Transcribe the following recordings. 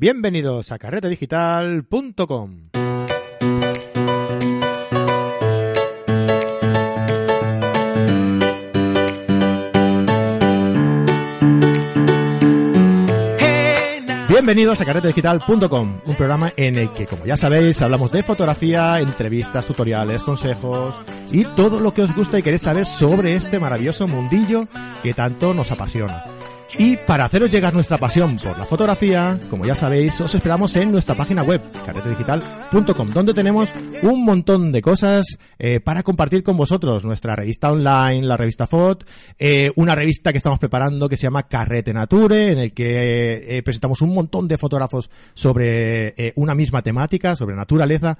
Bienvenidos a carretedigital.com. Bienvenidos a carretedigital.com, un programa en el que, como ya sabéis, hablamos de fotografía, entrevistas, tutoriales, consejos y todo lo que os gusta y queréis saber sobre este maravilloso mundillo que tanto nos apasiona. Y para haceros llegar nuestra pasión por la fotografía, como ya sabéis, os esperamos en nuestra página web, carretedigital.com, donde tenemos un montón de cosas eh, para compartir con vosotros. Nuestra revista online, la revista FOT, eh, una revista que estamos preparando que se llama Carrete Nature, en el que eh, presentamos un montón de fotógrafos sobre una misma temática, sobre naturaleza,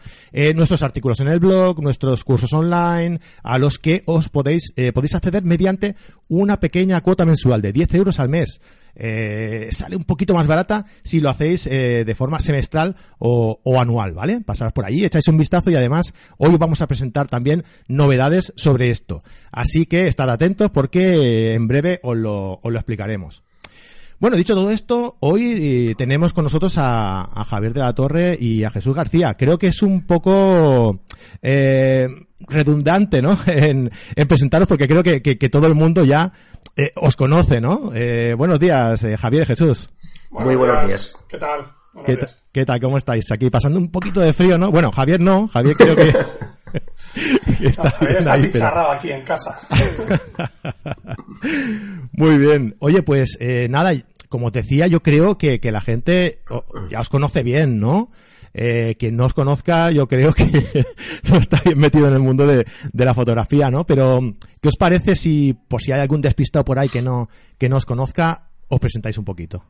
nuestros artículos en el blog, nuestros cursos online, a los que os podéis, podéis acceder mediante una pequeña cuota mensual de 10 euros al mes. Eh, sale un poquito más barata si lo hacéis eh, de forma semestral o, anual, ¿vale? Pasaros por allí, echáis un vistazo y además hoy vamos a presentar también novedades sobre esto. Así que estad atentos porque en breve os lo explicaremos. Bueno, dicho todo esto, hoy eh, tenemos con nosotros a, a Javier de la Torre y a Jesús García. Creo que es un poco eh, redundante, ¿no? En, en presentaros porque creo que, que- que todo el mundo ya eh, os conoce, ¿no? Eh, buenos días, eh, Javier y Jesús. Muy buenos días. ¿Qué tal? ¿Qué, tal? ¿Cómo estáis? Aquí pasando un poquito de frío, ¿no? Bueno, Javier no, Javier creo que está, ahí, pero- chicharrado aquí en casa. Muy bien. Oye, pues eh, nada, como te decía, yo creo que, que la gente ya os conoce bien, ¿no? Eh, quien no os conozca, yo creo que no está bien metido en el mundo de, de la fotografía, ¿no? Pero, ¿qué os parece si, por si hay algún despistado por ahí que no, que no os conozca, os presentáis un poquito?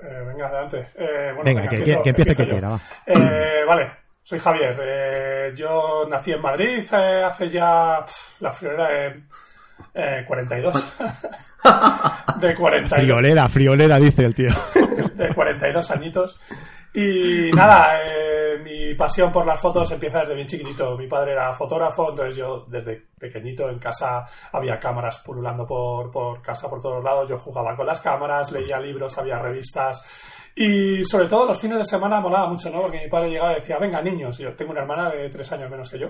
Eh, venga, adelante. Eh, bueno, Venga, que- empiezo- que- que empiece que quiera, va. Eh, vale, soy Javier. Eh, yo nací en Madrid eh, hace ya pf, la friolera de eh, 42. de 42. Friolera, friolera, dice el tío. de 42 añitos. Y nada, eh, mi pasión por las fotos empieza desde bien chiquitito. Mi padre era fotógrafo, entonces yo desde pequeñito en casa había cámaras pululando por, por casa por todos lados. Yo jugaba con las cámaras, leía libros, había revistas. Y sobre todo los fines de semana molaba mucho, ¿no? Porque mi padre llegaba y decía, venga niños, yo tengo una hermana de tres años menos que yo.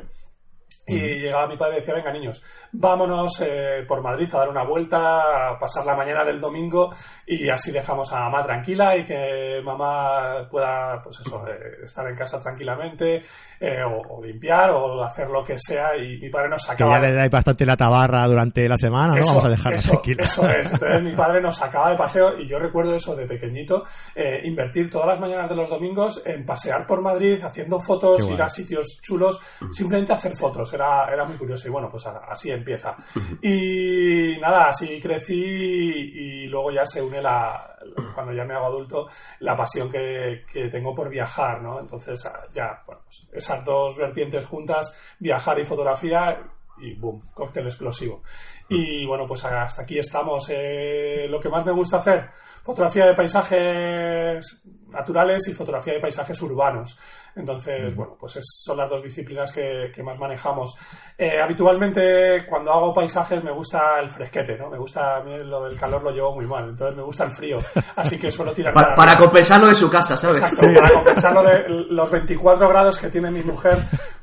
Y llegaba mi padre y decía, venga niños, vámonos eh, por Madrid a dar una vuelta, a pasar la mañana del domingo y así dejamos a mamá tranquila y que mamá pueda, pues eso, eh, estar en casa tranquilamente eh, o, o limpiar o hacer lo que sea y mi padre nos Que sacaba... ya le dais bastante la tabarra durante la semana, ¿no? Eso, Vamos a dejarla tranquila. Eso es. Entonces mi padre nos sacaba de paseo y yo recuerdo eso de pequeñito, eh, invertir todas las mañanas de los domingos en pasear por Madrid, haciendo fotos, ir a sitios chulos, simplemente hacer fotos. Era, era muy curioso y bueno, pues así empieza. Y nada, así crecí y luego ya se une la, cuando ya me hago adulto, la pasión que, que tengo por viajar, ¿no? Entonces ah, ya, bueno, pues esas dos vertientes juntas, viajar y fotografía, y boom, cóctel explosivo. Y bueno, pues hasta aquí estamos. Eh, lo que más me gusta hacer, fotografía de paisajes naturales y fotografía de paisajes urbanos. Entonces, bueno, pues es- son las dos disciplinas que, que más manejamos. Eh, habitualmente, cuando hago paisajes, me gusta el fresquete, ¿no? Me gusta, a mí lo del calor lo llevo muy mal, entonces me gusta el frío. Así que suelo tirar Para, para compensarlo de su casa, ¿sabes? Exacto, para compensarlo de los 24 grados que tiene mi mujer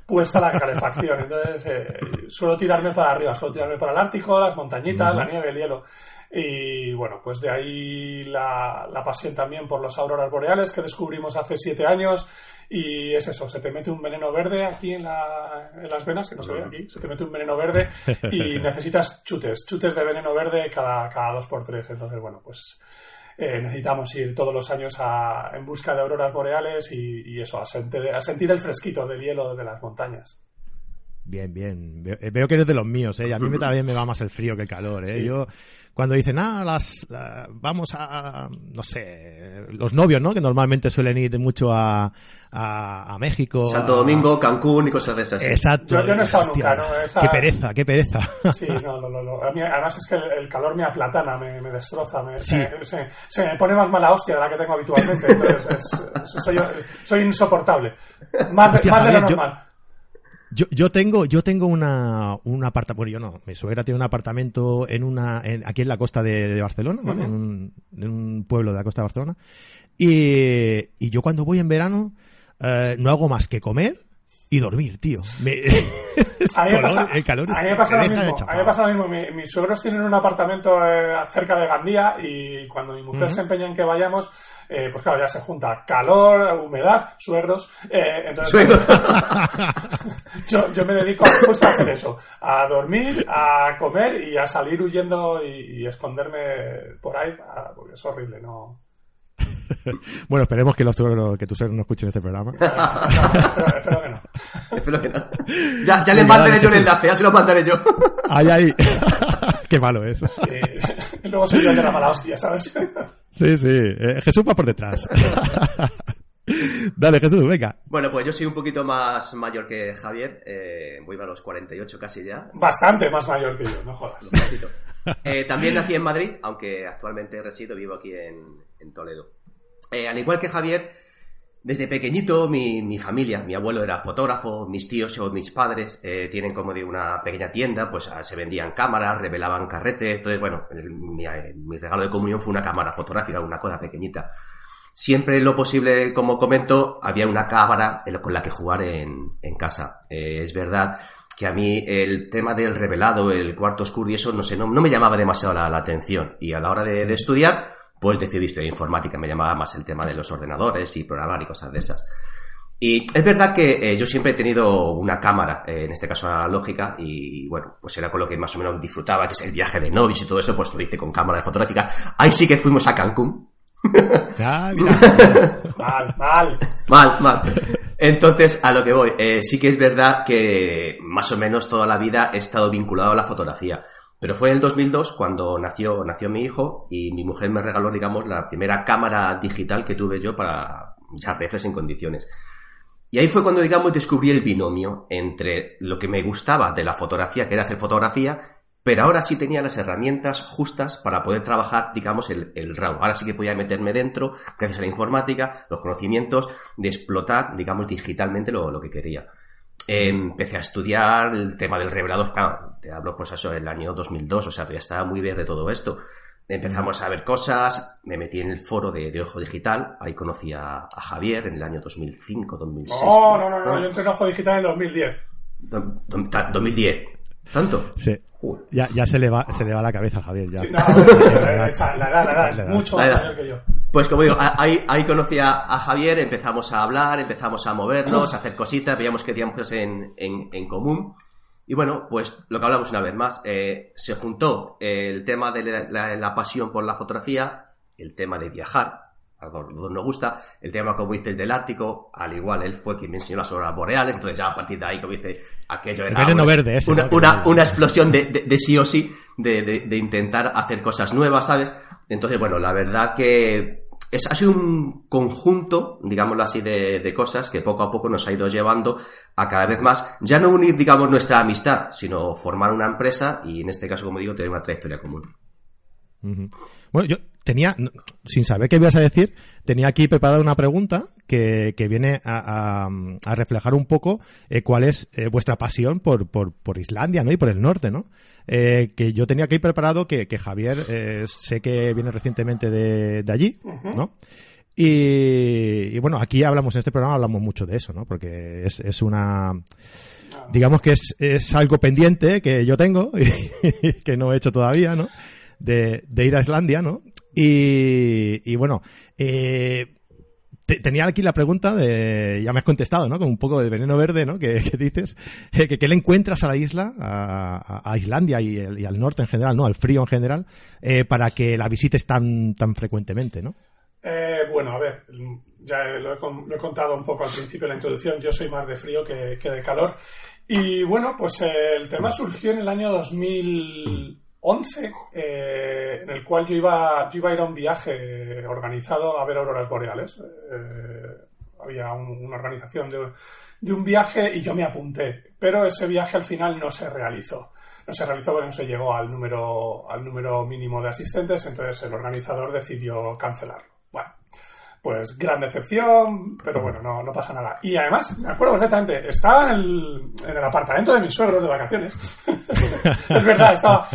puesta la calefacción. Entonces, eh, suelo tirarme para arriba, suelo tirarme para el Ártico, las montañitas, la nieve, el hielo. Y bueno, pues de ahí la, la pasión también por las auroras boreales que descubrimos hace siete años. Y es eso, se te mete un veneno verde aquí en, la- en las venas, que no se ve aquí, se te mete un veneno verde y necesitas chutes, chutes de veneno verde cada, cada dos por tres. Entonces, bueno, pues eh, necesitamos ir todos los años a- en busca de auroras boreales y, y eso, a sentir, a sentir el fresquito del hielo de las montañas. Bien, bien. Veo, eh, veo que eres de los míos, ¿eh? Y a mí me, también me va más el frío que el calor, ¿eh? Sí. Yo, cuando dicen, ah, las, la- vamos a, no sé, los novios, ¿no? Que normalmente suelen ir mucho a, a, a México. Santo a- Domingo, Cancún y cosas de esas. sí. Exacto. Yo- yo no he estado nunca, ¿no? Qué pereza, qué pereza. Sí, no, no, no. A mí, además es que el, el calor me aplatana, me, me destroza, me, Sí. se, se- se me pone más mala hostia de la que tengo habitualmente. Entonces, es- es- soy, soy insoportable. Más de, Hostia, más de lo yo- normal. Yo, yo tengo, yo tengo una, un apartamento, bueno, yo no, mi suegra tiene un apartamento en una, en- aquí en la costa de, de Barcelona, ¿vale? en, un, en un pueblo de la costa de Barcelona. Y, y yo cuando voy en verano eh, no hago más que comer y dormir, tío. Me... A mí me pasa, el calor es a mí me pasa lo mismo. A mí me pasa lo mismo. mis suegros tienen un apartamento eh, cerca de Gandía y cuando mi mujer se empeña en que vayamos, eh, pues claro, ya se junta calor, humedad, suegros. Eh, entonces, yo, yo, me dedico justo a hacer eso, a dormir, a comer y a salir huyendo y, esconderme por ahí, porque es horrible, ¿no? bueno, esperemos que los que tus suegros no escuchen este programa. espero, que no. espero que no. Ya, ya les mandaré yo el enlace, ya se lo mandaré yo. ay, ay. Qué malo es. Luego soy yo el de la mala hostia, ¿sabes? Sí, sí. Eh, Jesús va por detrás. Dale, Jesús, venga. Bueno, pues yo soy un poquito más mayor que Javier. Eh, voy a los 48 casi ya. Bastante más mayor que yo, no jodas. Eh, también nací en Madrid, aunque actualmente resido, vivo aquí en, en Toledo. Eh, al igual que Javier, desde pequeñito mi, familia, mi abuelo era fotógrafo, mis tíos o mis padres eh, tienen como de una pequeña tienda, pues ah, se vendían cámaras, revelaban carretes, entonces bueno, mi, mi, regalo de comunión fue una cámara fotográfica, una cosa pequeñita. Siempre lo posible, como comento, había una cámara con la que jugar en, casa. Eh, es verdad que a mí el tema del revelado, el cuarto oscuro y eso, no sé, no, me llamaba demasiado la, atención. Y a la hora de estudiar, pues decidí estudiar informática, me llamaba más el tema de los ordenadores y programar y cosas de esas. Y es verdad que eh, yo siempre he tenido una cámara, eh, en este caso analógica, y bueno, pues era con lo que más o menos disfrutaba, el viaje de novios y todo eso, pues lo hice con cámara de fotográfica. Ahí sí que fuimos a Cancún. mal, mal. Mal, mal. Entonces, a lo que voy, eh, sí que es verdad que más o menos toda la vida he estado vinculado a la fotografía. Pero fue en el 2002 cuando nació, nació mi hijo y mi mujer me regaló, digamos, la primera cámara digital que tuve yo para echar reflex en condiciones. Y ahí fue cuando, digamos, descubrí el binomio entre lo que me gustaba de la fotografía, que era hacer fotografía, pero ahora sí tenía las herramientas justas para poder trabajar, digamos, el, el RAW. Ahora sí que podía meterme dentro, gracias a la informática, los conocimientos, de explotar, digamos, digitalmente lo, lo que quería empecé a estudiar el tema del revelado, claro, te hablo pues eso, el año 2002, o sea, todavía estaba muy verde todo esto. Empezamos a ver cosas, me metí en el foro de, Ojo Digital, ahí conocí a, Javier en el año 2005, 2006. No, no, no, no, yo entré en Ojo Digital en 2010. 2010. ¿Tanto? Sí. Ya, ya se, le va, se le va la cabeza a Javier. Ya. la edad, la edad, es mucho mayor que yo. Pues como digo, ahí, ahí conocí a, Javier, empezamos a hablar, empezamos a movernos, a hacer cositas, veíamos que teníamos cosas en, en, común. Y bueno, pues lo que hablamos una vez más, eh, se juntó el tema de la, pasión por la fotografía, el tema de viajar, algo que nos gusta, el tema, como dices, del Ártico, al igual él fue quien me enseñó las auroras boreales, entonces ya a partir de ahí, como dice, aquello era una, verde una, una, explosión de, de, sí o sí, de, de, intentar hacer cosas nuevas, ¿sabes? Entonces, bueno, la verdad que es, ha sido un conjunto, digámoslo así, de, cosas que poco a poco nos ha ido llevando a cada vez más, ya no unir, digamos, nuestra amistad, sino formar una empresa y en este caso, como digo, tener una trayectoria común. Bueno, yo tenía, sin saber qué ibas a decir, tenía aquí preparada una pregunta que, viene a, reflejar un poco eh, cuál es eh, vuestra pasión por, por, por, Islandia, ¿no? Y por el norte, ¿no? Eh, que yo tenía aquí preparado que, Javier sé que viene recientemente de, allí, ¿no? Y, bueno, aquí hablamos en este programa, hablamos mucho de eso, ¿no? Porque es, es una digamos que es, es, algo pendiente que yo tengo y que no he hecho todavía, ¿no? De, de ir a Islandia, ¿no? Y, bueno, eh, tenía aquí la pregunta de, ya me has contestado, ¿no? Con un poco de veneno verde, ¿no? Que, dices, eh, que, le encuentras a la isla, a, Islandia y, al norte en general, ¿no? Al frío en general, eh, para que la visites tan, tan frecuentemente, ¿no? Bueno, a ver, ya lo he, contado un poco al principio de la introducción, yo soy más de frío que, de calor. Y bueno, pues el tema surgió en el año 2011, en el cual yo iba, yo iba a ir a un viaje organizado a ver auroras boreales. Eh, había una organización de, un viaje y yo me apunté, pero ese viaje al final no se realizó. No se realizó porque no se llegó al número, al número mínimo de asistentes, entonces el organizador decidió cancelarlo. Pues gran decepción, pero bueno, no, no pasa nada. Y además, me acuerdo perfectamente, estaba en el, en el apartamento de mis suegros de vacaciones. es verdad, estaba...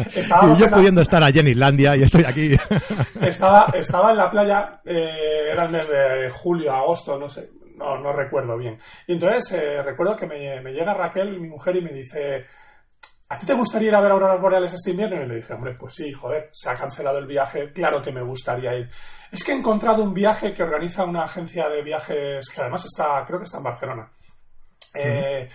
y yo pudiendo estar allí en Islandia y estoy aquí. estaba, estaba en la playa, eh, era el mes de julio, agosto, no sé, no, no recuerdo bien. Y entonces eh, recuerdo que me, me llega Raquel, mi mujer, y me dice... ¿A ti te gustaría ir a ver auroras boreales este invierno? Y le dije, hombre, pues sí, joder, se ha cancelado el viaje, claro que me gustaría ir. Es que he encontrado un viaje que organiza una agencia de viajes que además está, creo que está en Barcelona, eh,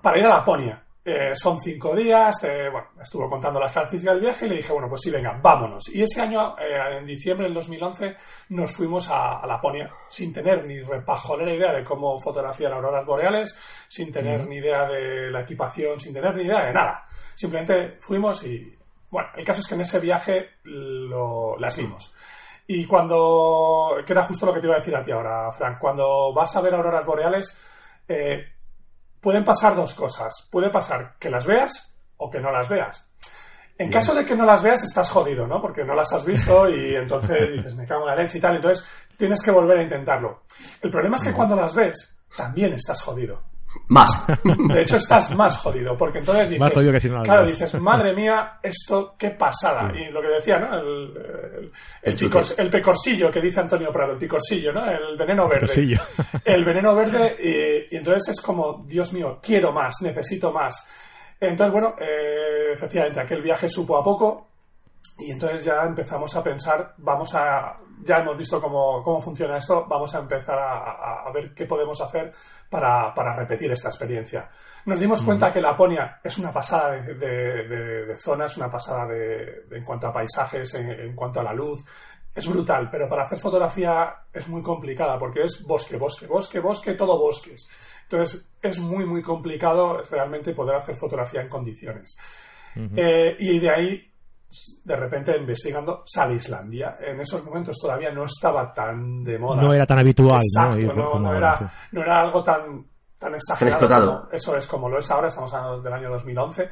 para ir a Laponia. Eh, son cinco días, eh, bueno, estuvo contando las características del viaje y le dije, bueno, pues sí, venga, vámonos. Y ese año, en diciembre del 2011, nos fuimos a, Laponia sin tener ni repajolera idea de cómo fotografiar auroras boreales, sin tener ni idea de la equipación, sin tener ni idea de nada. Simplemente fuimos y, bueno, el caso es que en ese viaje lo, las vimos. Y cuando, que era justo lo que te iba a decir a ti ahora, Frank, cuando vas a ver auroras boreales, eh, pueden pasar dos cosas. Puede pasar que las veas o que no las veas. En caso de que no las veas, estás jodido, ¿no? Porque no las has visto y entonces dices, me cago en la leche y tal. Entonces tienes que volver a intentarlo. El problema es que cuando las ves, también estás jodido. Más. De hecho, estás más jodido, porque entonces dices, claro, dices, madre mía, esto qué pasada. Y lo que decía, ¿no? El, el, pecorsillo que dice Antonio Prado, el picorsillo, ¿no? El veneno verde. El veneno verde, y, entonces es como, Dios mío, quiero más, necesito más. Entonces, bueno, eh, efectivamente, aquel viaje supo a poco, y entonces ya empezamos a pensar, vamos a, ya hemos visto cómo, cómo funciona esto, vamos a empezar a, ver qué podemos hacer para, para, repetir esta experiencia. Nos dimos cuenta que Laponia es una pasada de, de, zona, es una pasada de, en cuanto a paisajes, en, cuanto a la luz, es brutal, pero para hacer fotografía es muy complicada porque es bosque, bosque, bosque, bosque, todo bosques. Entonces es muy, muy complicado realmente poder hacer fotografía en condiciones. Eh, y de ahí de repente investigando sale Islandia. En esos momentos todavía no estaba tan de moda. No era tan habitual, ¿no? no, era, no, era, algo tan, tan exagerado. eso es como lo es ahora, estamos hablando del año 2011.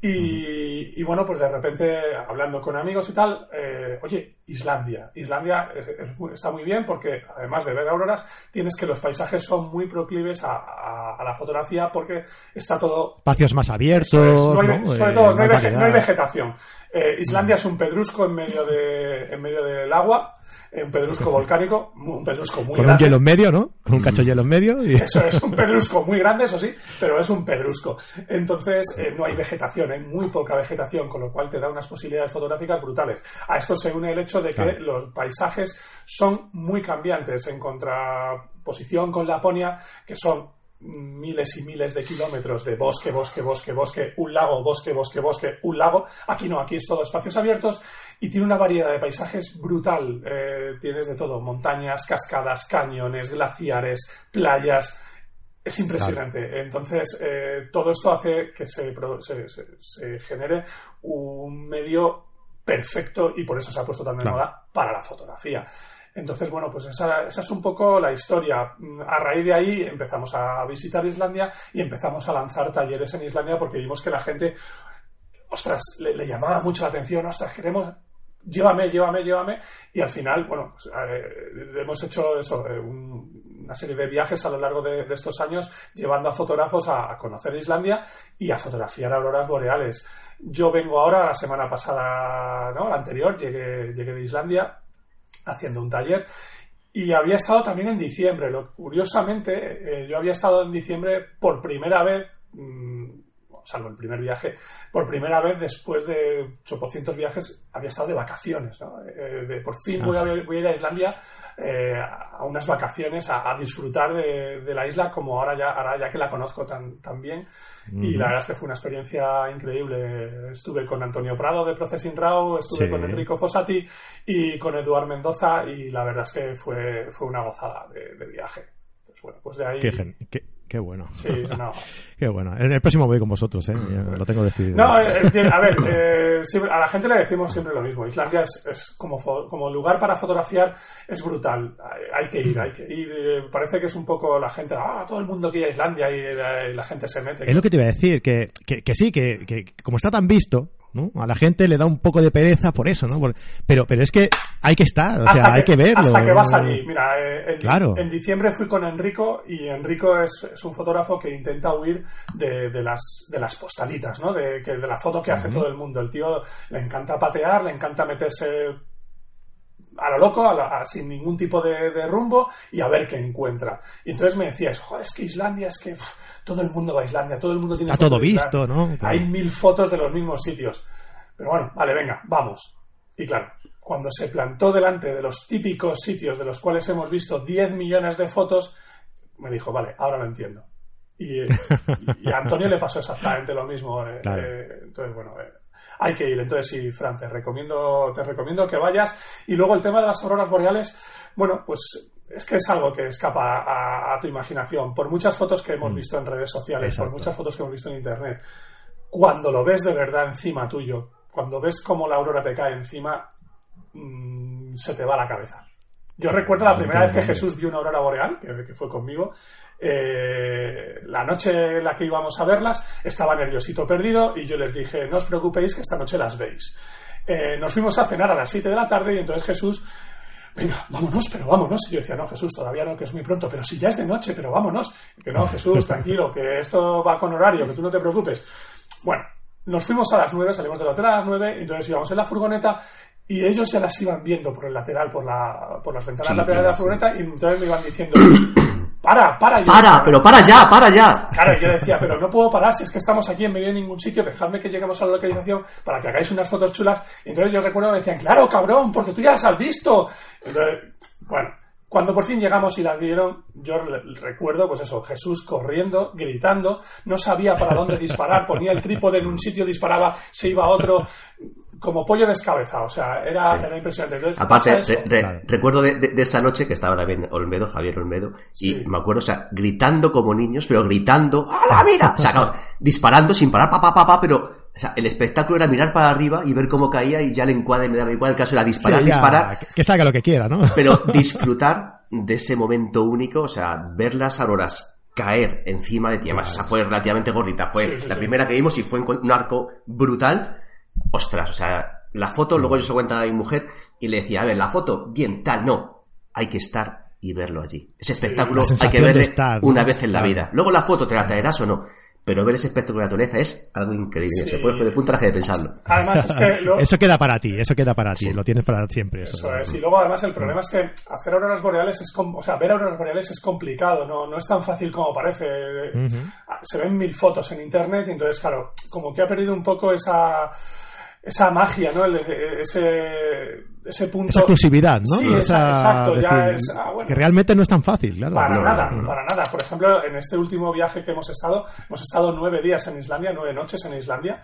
Y, bueno, pues de repente, hablando con amigos y tal, eh, oye, Islandia. Islandia está muy bien porque, además de ver auroras, tienes que los paisajes son muy proclives a, la fotografía porque está todo... Espacios más abiertos, Sobre todo, no hay, vegetación. Eh, Islandia es un pedrusco en medio, de, en medio del agua un pedrusco volcánico, un pedrusco muy grande. Con un hielo en medio, ¿no? Con un cacho de hielo en medio. Y... Eso es un pedrusco muy grande, eso sí, pero es un pedrusco. Entonces, eh, no hay vegetación, hay muy poca vegetación, con lo cual te da unas posibilidades fotográficas brutales. A esto se une el hecho de que los paisajes son muy cambiantes en contraposición con Laponia, que son miles y miles de kilómetros de bosque, bosque, bosque, bosque, un lago, bosque, bosque, bosque, un lago. Aquí no, aquí es todo espacios abiertos y tiene una variedad de paisajes brutal. Eh, tienes de todo, montañas, cascadas, cañones, glaciares, playas. Es impresionante. Entonces, eh, todo esto hace que se, se, genere un medio perfecto y por eso se ha puesto tan de moda para la fotografía. Entonces, bueno, pues esa, es un poco la historia. A raíz de ahí empezamos a visitar Islandia y empezamos a lanzar talleres en Islandia porque vimos que la gente, ostras, le, llamaba mucho la atención, ostras, queremos, llévame, llévame, llévame. Y al final, bueno, pues, hemos hecho eso, eh, una serie de viajes a lo largo de, estos años, llevando a fotógrafos a, conocer Islandia y a fotografiar auroras boreales. Yo vengo ahora, la semana pasada, ¿no? La anterior, llegué, llegué de Islandia haciendo un taller. Y había estado también en diciembre. Curiosamente, eh, yo había estado en diciembre por primera vez, mm, salvo el primer viaje, por primera vez después de 800 viajes, había estado de vacaciones. Eh, de, por fin voy a, ah. voy a, ir a Islandia eh, a unas vacaciones, a, disfrutar de, la isla como ahora ya, ahora ya que la conozco tan, tan bien. Y la verdad es que fue una experiencia increíble. Estuve con Antonio Prado de Processing Raw, estuve con Enrico Fossati y con Eduard Mendoza y la verdad es que fue, fue una gozada de, viaje. Pues bueno, pues de ahí... Qué bueno. Sí, no. Qué bueno. En el próximo voy con vosotros, ¿eh? Lo tengo decidido. No, eh, eh, a ver, eh, a la gente le decimos siempre lo mismo. Islandia es, como, como lugar para fotografiar, es brutal. Hay, que ir, hay que ir. Parece que es un poco la gente, ah, todo el mundo quiere Islandia y la, gente se mete. Es lo que te iba a decir, que, que, sí, que, que como está tan visto, ¿no? A la gente le da un poco de pereza por eso, ¿no? Por- pero, pero es que hay que estar, o sea, hay que verlo. Hasta que vas allí. Mira, eh, en, Claro. en diciembre fui con Enrico y Enrico es, es un fotógrafo que intenta huir de, de las, de las postalitas, ¿no? De, que, de la foto que hace todo el mundo. El tío le encanta patear, le encanta meterse a lo loco, a la- a- sin ningún tipo de, de rumbo y a ver qué encuentra. Y entonces me decías, joder, es que Islandia, es que todo el mundo va a Islandia, todo el mundo tiene Está todo visto, ¿no? Claro. Hay mil fotos de los mismos sitios. Pero bueno, vale, venga, vamos. Y claro, cuando se plantó delante de los típicos sitios de los cuales hemos visto 10 millones de fotos, me dijo, vale, ahora lo entiendo. Y, y a Antonio le pasó exactamente lo mismo. eh, Claro. eh, entonces, bueno, eh, hay que ir. Entonces, sí, Fran, te recomiendo, te recomiendo que vayas. Y luego el tema de las auroras boreales, bueno, pues es que es algo que escapa a, a tu imaginación. Por muchas fotos que hemos visto en redes sociales, Exacto. por muchas fotos que hemos visto en internet, cuando lo ves de verdad encima tuyo, cuando ves cómo la aurora te cae encima, mm, se te va la cabeza. Yo recuerdo la primera vez que Jesús vio una aurora boreal, que, que fue conmigo, eh, la noche en la que íbamos a verlas, estaba nerviosito perdido y yo les dije, no os preocupéis que esta noche las veis. Eh, nos fuimos a cenar a las 7 de la tarde y entonces Jesús venga, vámonos, pero vámonos. Y yo decía, no, Jesús, todavía no, que es muy pronto, pero si ya es de noche, pero vámonos. Y que no, Jesús, tranquilo, que esto va con horario, que tú no te preocupes. Bueno, nos fuimos a las 9, salimos del hotel a las 9, y entonces íbamos en la furgoneta y ellos ya las iban viendo por el lateral, por, la, por las ventanas Sí, laterales de la sí. furgoneta, y entonces me iban diciendo, para, para. Para, decía, pero para ya, para ya. Claro, yo decía, pero no puedo parar si es que estamos aquí en medio de ningún sitio, dejadme que lleguemos a la localización para que hagáis unas fotos chulas. Y entonces yo recuerdo que me decían, claro, cabrón, porque tú ya las has visto. Entonces, bueno, cuando por fin llegamos y las vieron, yo recuerdo, pues eso, Jesús corriendo, gritando, no sabía para dónde disparar, ponía el trípode en un sitio, disparaba, se iba a otro, como pollo descabezado, o sea, era, Sí. era impresionante. Entonces, Aparte, re- re- Claro. recuerdo de, de- de esa noche que estaba también Olmedo, Javier Olmedo, y Sí. me acuerdo, o sea, gritando como niños, pero gritando, ¡a la mira! O sea, claro, disparando sin parar, pa, pa, pa, pa, pero, o sea, el espectáculo era mirar para arriba y ver cómo caía y ya el encuadre me daba igual, el caso era disparar, Sí, ya, disparar, que- Que salga lo que quiera, ¿no? pero disfrutar de ese momento único, o sea, ver las auroras caer encima de ti, además esa fue relativamente gordita, fue Sí, sí, la sí. primera que vimos y fue un arco brutal, ostras, o sea, la foto, luego yo se cuenta a mi mujer y le decía, a ver, la foto, bien, tal, no, hay que estar y verlo allí. Ese espectáculo hay que verle estar, ¿no? una vez en la Claro. vida. Luego la foto te la traerás o no, pero ver ese espectáculo de la naturaleza es algo increíble, Sí. se puede de punta de pensarlo. Además, es que lo- Eso queda para ti, eso queda para ti, Sí. lo tienes para siempre. Eso, Eso es. Y luego, además, el problema es que hacer auroras boreales es, com- o sea, ver auroras boreales es complicado, no, no es tan fácil como parece. Se ven mil fotos en internet y entonces, claro, como que ha perdido un poco esa, esa magia, ¿no? El- ese, ese punto. Esa exclusividad, ¿no? Sí, Esa- exacto, ya es. ah, bueno. Que realmente no es tan fácil, claro. Para No, nada, no, para nada. Por ejemplo, en este último viaje que hemos estado, hemos estado nueve días en Islandia, nueve noches en Islandia,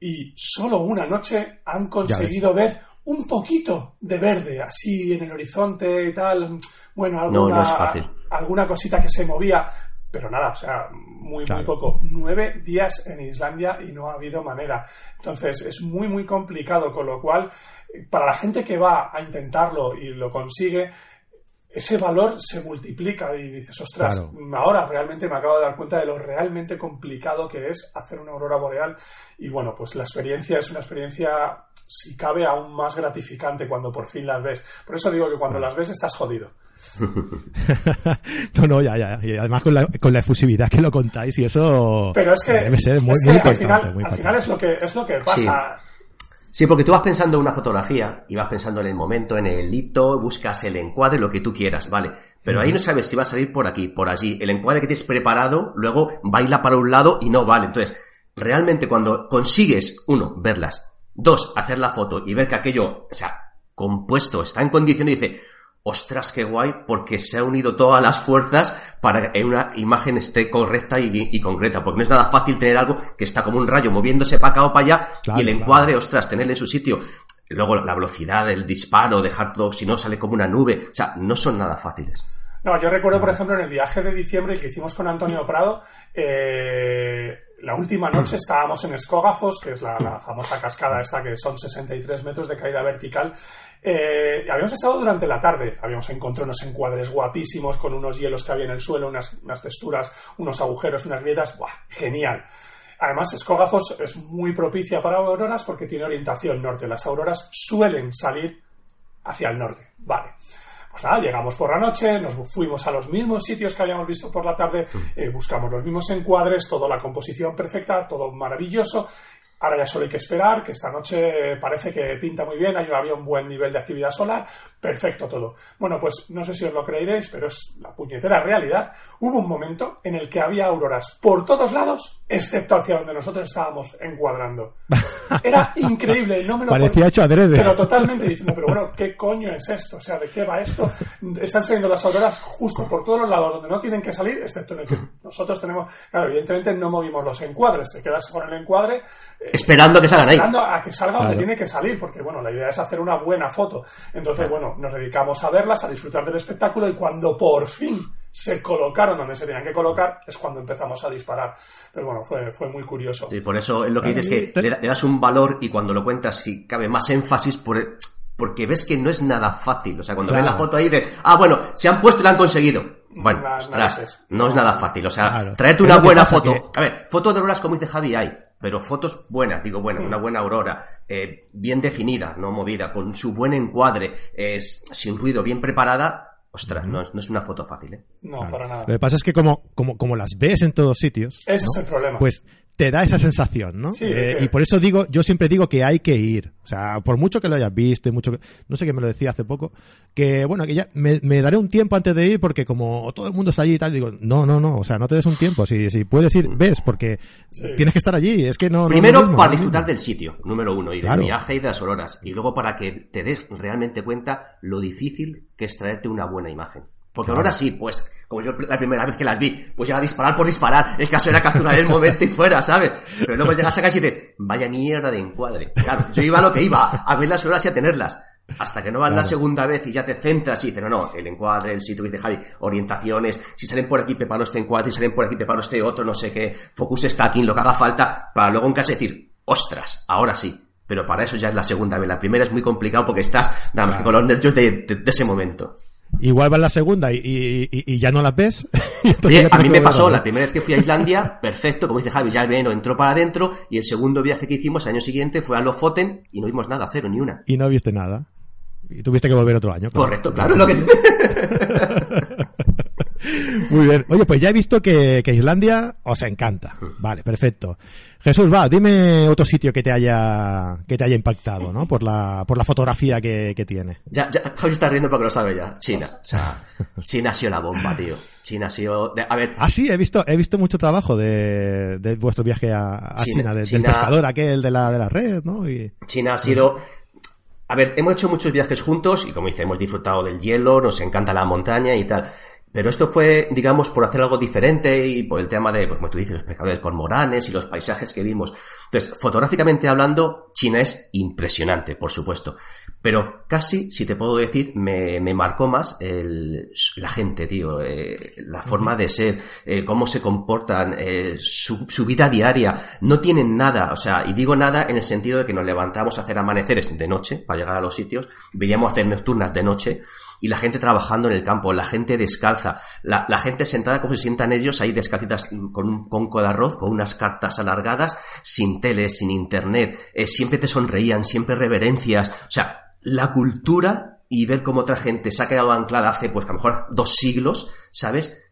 y solo una noche han conseguido ver un poquito de verde, así en el horizonte y tal. Bueno, alguna, no es fácil. alguna cosita que se movía, pero nada, o sea, muy, Claro. muy poco. Nueve días en Islandia y no ha habido manera. Entonces, es muy, muy complicado, con lo cual, eh, para la gente que va a intentarlo y lo consigue, ese valor se multiplica y dices, ostras, Claro. ahora realmente me acabo de dar cuenta de lo realmente complicado que es hacer una aurora boreal y bueno, pues la experiencia es una experiencia, si cabe, aún más gratificante cuando por fin las ves. Por eso digo que cuando las ves estás jodido. no, no, ya, ya. Y además con la, con la efusividad que lo contáis y eso Pero es que, debe ser muy, es que muy al, final, muy al final es lo que, es lo que pasa. Sí, porque tú vas pensando en una fotografía y vas pensando en el momento, en el hito, buscas el encuadre, lo que tú quieras, ¿vale? Pero ahí no sabes si va a salir por aquí, por allí. El encuadre que tienes preparado, luego baila para un lado y no vale. Entonces, realmente cuando consigues, uno, verlas, dos, hacer la foto y ver que aquello, o sea, compuesto, está en condición y dice, ostras, qué guay, porque se han unido todas las fuerzas para que una imagen esté correcta y, y concreta, porque no es nada fácil tener algo que está como un rayo moviéndose para acá o para allá Claro, y el claro. encuadre, ostras, tenerle en su sitio. Luego la velocidad del disparo, dejar todo, si no sale como una nube, o sea, no son nada fáciles. No, yo recuerdo, por ejemplo, en el viaje de diciembre que hicimos con Antonio Prado, eh, la última noche estábamos en Escógafos, que es la, la famosa cascada esta, que son 63 metros de caída vertical. Eh, y habíamos estado durante la tarde, habíamos encontrado unos encuadres guapísimos con unos hielos que había en el suelo, unas, unas texturas, unos agujeros, unas grietas, ¡buah! Genial. Además, Escógazos es muy propicia para auroras porque tiene orientación norte. Las auroras suelen salir hacia el norte. Vale. Pues nada, llegamos por la noche, nos fuimos a los mismos sitios que habíamos visto por la tarde, eh, buscamos los mismos encuadres, toda la composición perfecta, todo maravilloso, Ahora ya solo hay que esperar, que esta noche parece que pinta muy bien, había un buen nivel de actividad solar, perfecto todo. Bueno, pues no sé si os lo creeréis, pero es la puñetera realidad. Hubo un momento en el que había auroras por todos lados, excepto hacia donde nosotros estábamos encuadrando. Era increíble, no me lo Parecía hecho adrede. Pero totalmente diciendo, pero bueno, ¿qué coño es esto? O sea, ¿de qué va esto? Están saliendo las auroras justo por todos los lados donde no tienen que salir, excepto en el que nosotros tenemos. Claro, evidentemente no movimos los encuadres, te quedas con el encuadre. Esperando a que salgan esperando a que salga donde tiene que salir, porque bueno, la idea es hacer una buena foto. Entonces, bueno, nos dedicamos a verlas, a disfrutar del espectáculo y cuando por fin se colocaron donde se tenían que colocar, es cuando empezamos a disparar. Pero bueno, fue, fue muy curioso. Sí, por eso es lo que dices que le, das un valor y cuando lo cuentas, si cabe más énfasis por, porque ves que no es nada fácil. O sea, cuando ves la foto ahí de, ah, bueno, se han puesto y la han conseguido. Bueno, ostras, no es nada fácil. O sea, traerte una buena foto. A ver, fotos de auroras, como dice Javi, hay. Pero fotos buenas, digo, bueno, una buena aurora, eh, bien definida, no movida, con su buen encuadre, sin ruido, bien preparada, Ostras, no, es, no, es, una foto fácil, ¿eh? No, para nada. Lo que pasa es que como, como, como las ves en todos sitios... Ese es el problema. Pues te da esa sensación, ¿no? Eh, y por eso digo, yo siempre digo que hay que ir. O sea, por mucho que lo hayas visto y mucho que, no sé qué me lo decía hace poco, que bueno, que ya me, daré un tiempo antes de ir porque como todo el mundo está allí y tal, digo, no, no, no, o sea, no te des un tiempo. Si, si puedes ir, ves, porque tienes que estar allí. Es que no. Primero para disfrutar del sitio, número uno, y del viaje y de las auroras. Y luego para que te des realmente cuenta lo difícil que es traerte una buena imagen. Porque ahora sí, pues, como yo la primera vez que las vi, pues era disparar por disparar. El caso era capturar el momento y fuera, ¿sabes? Pero luego llegas a casa y dices, vaya mierda de encuadre. Claro, yo iba a lo que iba, a ver las horas y a tenerlas. Hasta que no vas la segunda vez y ya te centras y dices, no, no, el encuadre, el sitio, dice Javi, orientaciones, si salen por aquí preparo este encuadre, si salen por aquí preparo este otro, no sé qué, focus stacking, lo que haga falta, para luego en casa decir, ostras, ahora sí. Pero para eso ya es la segunda vez. La primera es muy complicado porque estás, nada más que con los nervios de ese momento. Igual va en la segunda y, ya no las ves. Oye, a mí me pasó la primera vez que fui a Islandia, perfecto, como dice Javi, ya el veneno entró para adentro y el segundo viaje que hicimos el año siguiente fue a Lofoten y no vimos nada, cero, ni una. Y no viste nada. Y tuviste que volver otro año. Correcto, claro, lo que... Muy bien. Oye, pues ya he visto que, Islandia os encanta. Vale, perfecto. Jesús, va, dime otro sitio que te haya que te haya impactado, ¿no? Por la, por la fotografía que, tiene. Ya, ya, Javi está riendo porque lo sabe ya. China. O sea, China ha sido la bomba, tío. China ha sido... a ver... Ah, sí, he visto, he visto mucho trabajo de, vuestro viaje a, China, del pescador aquel de la, de la red, ¿no? Y... China ha sido... A ver, hemos hecho muchos viajes juntos y como dice, hemos disfrutado del hielo, nos encanta la montaña y tal. Pero esto fue, digamos, por hacer algo diferente y por el tema de, pues, como tú dices, los pescadores cormoranes y los paisajes que vimos. Entonces, fotográficamente hablando, China es impresionante, por supuesto. Pero casi, si te puedo decir, me, me marcó más el, la gente, tío, eh, la forma de ser, eh, cómo se comportan, eh, su, su, vida diaria. No tienen nada, o sea, y digo nada en el sentido de que nos levantamos a hacer amaneceres de noche para llegar a los sitios, veíamos hacer nocturnas de noche, y la gente trabajando en el campo, la gente descalza, la, gente sentada como se sientan ellos ahí descalcitas con un conco de arroz, con unas cartas alargadas, sin tele, sin internet, eh, siempre te sonreían, siempre reverencias, o sea, la cultura y ver cómo otra gente se ha quedado anclada hace pues a lo mejor dos siglos, ¿sabes?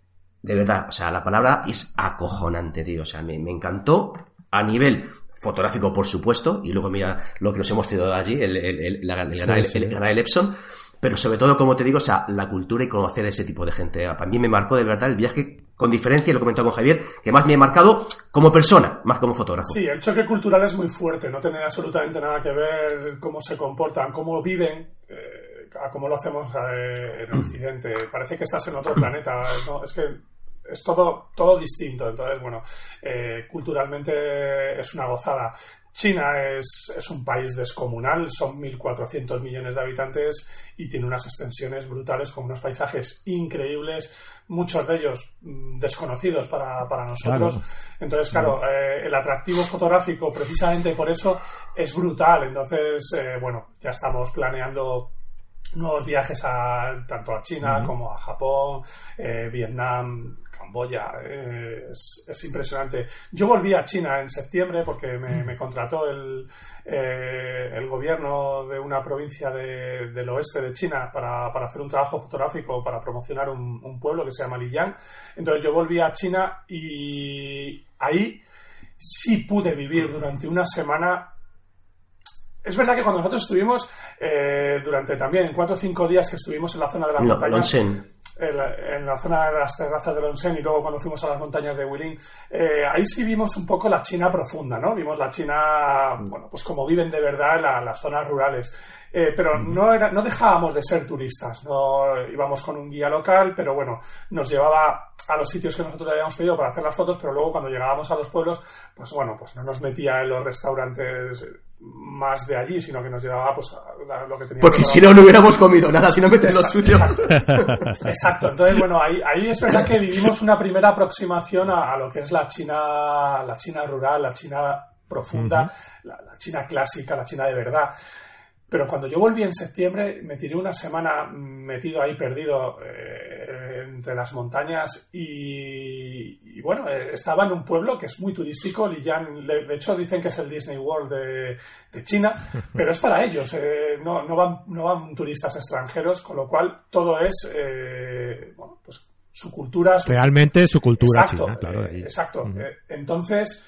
De verdad, o sea, la palabra es acojonante, tío, o sea, me, encantó a nivel fotográfico, por supuesto, y luego mira lo que nos hemos tenido allí, el, el, el, el Epson, pero sobre todo, como te digo, o sea, la cultura y conocer a ese tipo de gente. Para mí me marcó de verdad el viaje, con diferencia, lo comentado con Javier, que más me ha marcado como persona, más como fotógrafo. Sí, el choque cultural es muy fuerte, no tiene absolutamente nada que ver cómo se comportan, cómo viven. Eh, a cómo lo hacemos eh, en Occidente. Parece que estás en otro planeta. Es que es todo, todo distinto. Entonces, bueno, eh, culturalmente es una gozada. China es, es, un país descomunal, son 1.400 millones de habitantes y tiene unas extensiones brutales con unos paisajes increíbles, muchos de ellos mm, desconocidos para, para nosotros. Entonces, claro, eh, el atractivo fotográfico precisamente por eso es brutal. Entonces, eh, bueno, ya estamos planeando nuevos viajes a, tanto a China como a Japón, eh, Vietnam, Camboya. eh, es, es impresionante. Yo volví a China en septiembre porque me, me contrató el, eh, el gobierno de una provincia de- del oeste de China para, para hacer un trabajo fotográfico para promocionar un, un pueblo que se llama Liyang. Entonces yo volví a China y ahí sí pude vivir durante una semana es verdad que cuando nosotros estuvimos, eh, durante también cuatro o cinco días que estuvimos en la zona de las No, montañas, en la, en la zona de las terrazas del Onsen y luego cuando fuimos a las montañas de Wuling, eh, ahí sí vimos un poco la China profunda, ¿no? Vimos la China, bueno, pues como viven de verdad la- las zonas rurales. Eh, pero no, era, no dejábamos de ser turistas, no íbamos con un guía local, pero bueno, nos llevaba a los sitios que nosotros le habíamos pedido para hacer las fotos, pero luego cuando llegábamos a los pueblos, pues bueno, pues no nos metía en los restaurantes más de allí, sino que nos llevaba pues a la- lo que teníamos. Porque si no, no hubiéramos comido nada, si no meten lo Exacto, suyo. Exacto. Exacto. Entonces, bueno, ahí, ahí es verdad que vivimos una primera aproximación a, a lo que es la China, la China rural, la China profunda, la, la China clásica, la China de verdad. Pero cuando yo volví en septiembre, me tiré una semana metido ahí perdido eh, entre las montañas y, y bueno, eh, estaba en un pueblo que es muy turístico, Liyan, de hecho dicen que es el Disney World de, de China, pero es para ellos, eh, no, no, van, no van turistas extranjeros, con lo cual todo es, eh, bueno, pues su cultura, su Realmente su cultura Exacto, china, claro. ahí. exacto. Entonces,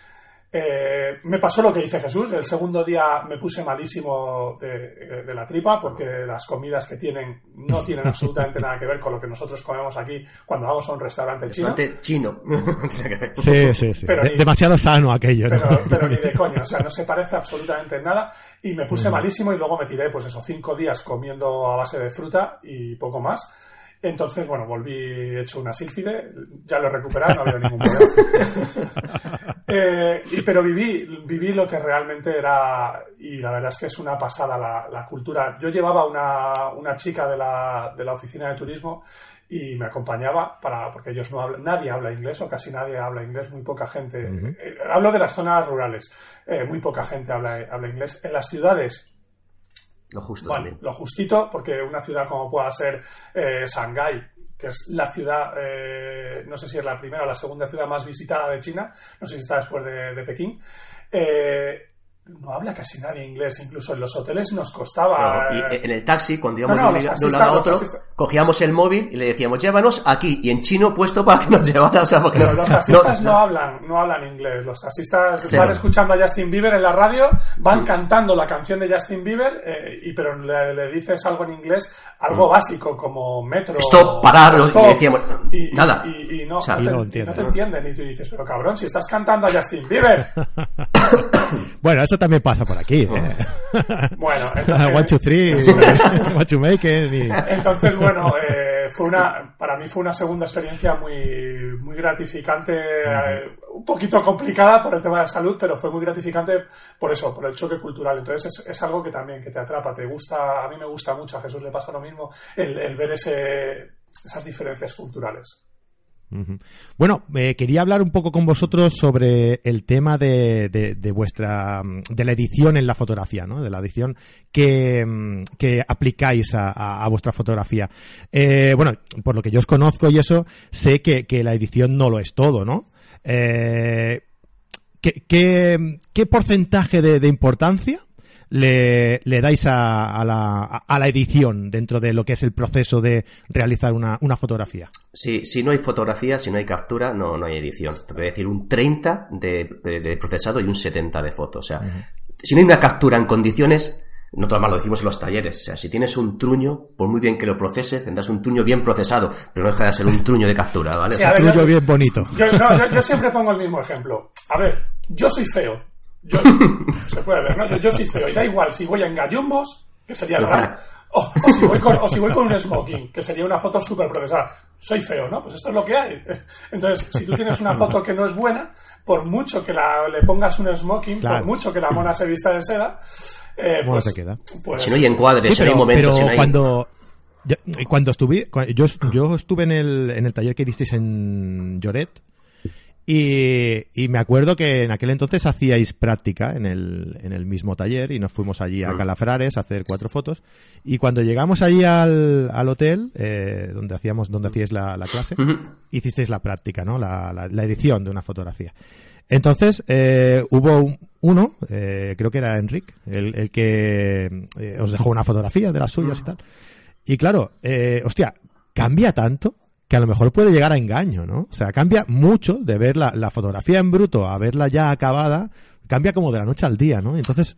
eh, me pasó lo que dice Jesús. El segundo día me puse malísimo de, de la tripa porque las comidas que tienen no tienen absolutamente nada que ver con lo que nosotros comemos aquí cuando vamos a un restaurante chino. Restaurante chino. Sí, sí, sí. Pero De- ni- demasiado sano aquello, ¿no? Pero, pero ni de coño, o sea, no se parece absolutamente en nada. Y me puse malísimo y luego me tiré, pues eso, cinco días comiendo a base de fruta y poco más. Entonces, bueno, volví hecho una sílfide, ya lo he recuperado, no ha habido ningún problema. Eh, y, pero viví, viví lo que realmente era, y la verdad es que es una pasada la, la cultura. Yo llevaba una, una chica de la, de la oficina de turismo y me acompañaba para, porque ellos no hablan, nadie habla inglés o casi nadie habla inglés, muy poca gente. eh, hablo de las zonas rurales, eh, muy poca gente habla, habla inglés. En las ciudades, Lo justo lo justito, porque una ciudad como pueda ser eh, Shanghái, que es la ciudad, eh, no sé si es la primera o la segunda ciudad más visitada de China, no sé si está después de, de Pekín, eh, no habla casi nadie inglés, incluso en los hoteles nos costaba... No, y eh, en el taxi, cuando íbamos No, no, de, un lado a otro, cogíamos el móvil y le decíamos, llévanos aquí, y en chino puesto para que nos llevara, o sea, porque Pero los taxistas no, no- hablan, no hablan inglés. Los taxistas van escuchando a Justin Bieber en la radio, van cantando la canción de Justin Bieber, eh, y pero le, le dices algo en inglés, algo básico como metro. Mm. Stop, parar, y stop, decíamos, y, nada. Y, y no, O sea, no y te, no te entienden. Y tú dices, pero cabrón, si estás cantando a Justin Bieber. Bueno, eso también pasa por aquí. ¿eh? Bueno, One, two, entonces, three, one, two, make it, y- Entonces, bueno, eh, fue una, para mí fue una segunda experiencia muy, muy gratificante, eh, un poquito complicada por el tema de la salud, pero fue muy gratificante por eso, por el choque cultural. Entonces es, es algo que también que te atrapa, te gusta, a mí me gusta mucho, a Jesús le pasa lo mismo, el, el ver ese, esas diferencias culturales. Bueno, eh, quería hablar un poco con vosotros sobre el tema de, vuestra mm, de la edición en la fotografía, ¿no? De la edición que, mm, que aplicáis a, a- vuestra fotografía. Eh, bueno, por lo que yo os conozco y eso, sé que, que la edición no lo es todo, ¿no? Eh, ¿qué, qué, qué porcentaje de importancia le, le dais a, a la, a la edición dentro de lo que es el proceso de realizar una, una fotografía? Si, si no hay fotografía, si no hay captura, no, no hay edición. Te voy a decir un 30 de, de- de procesado y un 70 de foto. O sea, si no hay una captura en condiciones, nosotros más lo decimos en los talleres. O sea, si tienes un truño, por muy bien que lo proceses, tendrás un truño bien procesado, pero no deja de ser un truño de captura, ¿vale? Sí, O sea, a ver, Truyo yo- bien bonito. Yo, no, yo, yo siempre pongo el mismo ejemplo. A ver, yo soy feo. Yo, se puede ver, ¿no? Yo, yo soy feo. Y da igual si voy en gallumbos, que sería fuera. o, o si voy con, o si voy con un smoking, que sería una foto súper procesada. Soy feo, ¿no? Pues esto es lo que hay. Entonces, si tú tienes una foto que no es buena, por mucho que la, le pongas un smoking, Claro. por mucho que la mona se vista de seda, eh, ¿Cómo pues, se queda? pues- si no hay encuadres, Sí, si no hay pero, momentos, pero si no hay... cuando yo- cuando estuve yo, yo estuve en el, en el taller que disteis en Lloret Y, y, me acuerdo que en aquel entonces hacíais práctica en el, en el mismo taller y nos fuimos allí a Calafrares a hacer cuatro fotos. Y cuando llegamos allí al, al hotel, eh, donde hacíamos, donde hacíais la, la clase, hicisteis la práctica, ¿no? La, la, la, edición de una fotografía. Entonces, eh, hubo uno, eh, creo que era Enric, el, el que eh, os dejó una fotografía de las suyas y tal. Y claro, eh, hostia, cambia tanto que a lo mejor puede llegar a engaño, ¿no? O sea, cambia mucho de ver la, fotografía en bruto a verla ya acabada, cambia como de la noche al día, ¿no? Entonces,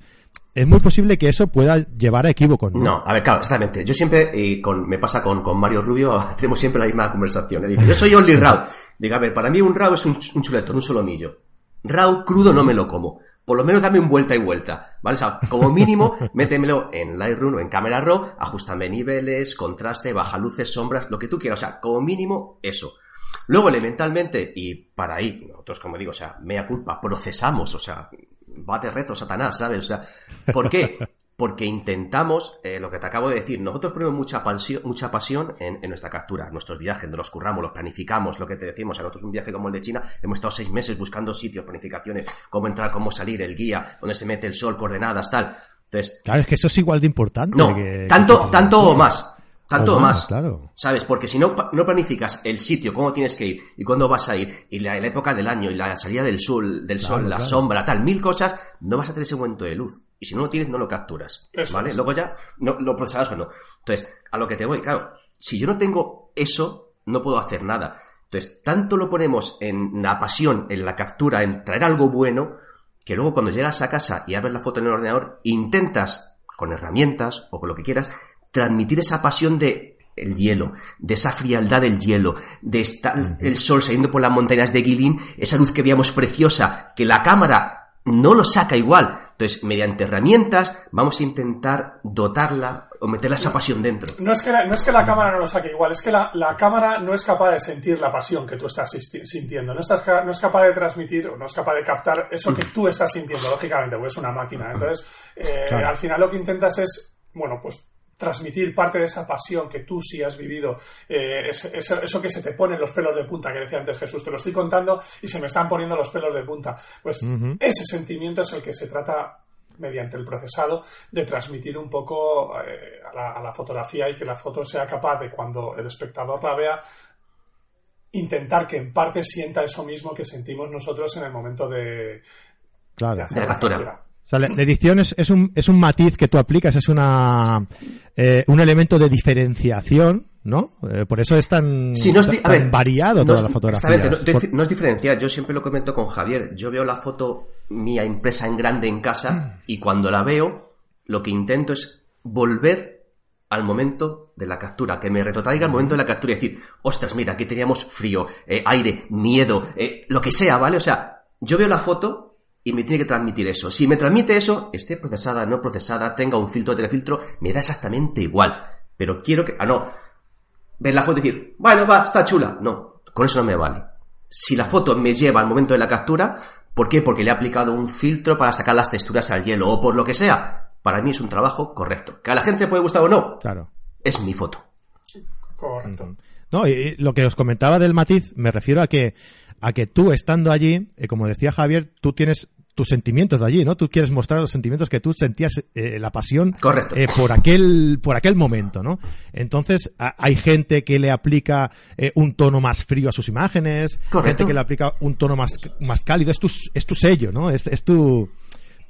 es muy posible que eso pueda llevar a equívoco, ¿no? No, a ver, claro, exactamente. Yo siempre, y con, me pasa con, con Mario Rubio, tenemos siempre la misma conversación. Dice, yo soy Only Raw. Digo, a ver, para mí un Raw es un, un chuletón, un solomillo. Raw crudo no me lo como por lo menos dame un vuelta y vuelta, ¿vale? O sea, como mínimo, métemelo en Lightroom o en Camera Raw, ajustame niveles, contraste, baja luces, sombras, lo que tú quieras. O sea, como mínimo, eso. Luego, elementalmente, y para ahí, nosotros, como digo, o sea, mea culpa, procesamos, o sea, va de reto, Satanás, ¿sabes? O sea, ¿por qué? Porque intentamos, eh, lo que te acabo de decir, nosotros ponemos mucha pasión, mucha pasión en, en, nuestra captura, nuestros viajes, nos los curramos, los planificamos, lo que te decimos, a nosotros un viaje como el de China, hemos estado seis meses buscando sitios, planificaciones, cómo entrar, cómo salir, el guía, dónde se mete el sol, coordenadas, tal. Entonces, claro, es que eso es igual de importante. No, que, tanto, que tanto o más. Tanto o más, más, claro. ¿Sabes? Porque si no, no planificas el sitio, cómo tienes que ir y cuándo vas a ir, y la, la época del año, y la salida del sol, del Claro, sol, la claro. sombra, tal, mil cosas, no vas a tener ese momento de luz. Y si no lo tienes, no lo capturas. Eso ¿Vale? es. Luego ya no, lo procesarás o no. Entonces, a lo que te voy, claro, si yo no tengo eso, no puedo hacer nada. Entonces, tanto lo ponemos en la pasión, en la captura, en traer algo bueno, que luego cuando llegas a casa y abres la foto en el ordenador, intentas, con herramientas o con lo que quieras, transmitir esa pasión de el hielo, de esa frialdad del hielo, de estar el sol saliendo por las montañas de Guilin, esa luz que veíamos preciosa, que la cámara no lo saca igual. Entonces, mediante herramientas, vamos a intentar dotarla o meterla esa pasión dentro. No es que la, no es que la cámara no lo saque igual, es que la, la cámara no es capaz de sentir la pasión que tú estás sintiendo. No, estás, no es capaz de transmitir o no es capaz de captar eso que tú estás sintiendo, lógicamente, porque es una máquina. Entonces, eh, Claro. al final lo que intentas es, bueno, pues transmitir parte de esa pasión que tú sí has vivido, eh, eso que se te ponen los pelos de punta, que decía antes Jesús, te lo estoy contando y se me están poniendo los pelos de punta. Pues ese sentimiento es el que se trata mediante el procesado de transmitir un poco eh, a, la, a la fotografía y que la foto sea capaz de cuando el espectador la vea intentar que en parte sienta eso mismo que sentimos nosotros en el momento de, hacer De la la captura. captura. O sea, la, la edición es, es, un, es un matiz que tú aplicas, es una eh, un elemento de diferenciación, ¿no? Eh, por eso es tan, Sí, no es di- a tan ver, variado toda la fotografía. exactamente, no, es- no es diferenciar, yo siempre lo comento con Javier. Yo veo la foto mía impresa en grande en casa y cuando la veo, lo que intento es volver al momento de la captura, que me retrotraiga al momento de la captura y decir, ostras, mira, aquí teníamos frío, eh, aire, miedo, lo que sea, ¿vale? O sea, yo veo la foto y me tiene que transmitir eso. Si me transmite eso, esté procesada, no procesada, tenga un filtro, telefiltro, me da exactamente igual. Pero quiero que... Ah, no. Ver la foto y decir, bueno, va, está chula. No, con eso no me vale. Si la foto me lleva al momento de la captura, ¿por qué? Porque le he aplicado un filtro para sacar las texturas al hielo o por lo que sea. Para mí es un trabajo correcto. ¿Que a la gente le puede gustar o no? Claro. Es mi foto. Correcto. No, y, y lo que os comentaba del matiz, me refiero a que, a que tú estando allí, eh, como decía Javier, tú tienes tus sentimientos de allí, ¿no? Tú quieres mostrar los sentimientos que tú sentías, eh, la pasión Correcto. eh, por aquel por aquel momento, ¿no? Entonces a- hay gente que le aplica eh, un tono más frío a sus imágenes, Correcto. gente que le aplica un tono más más cálido, es tu es tu sello, ¿no? Es, es tu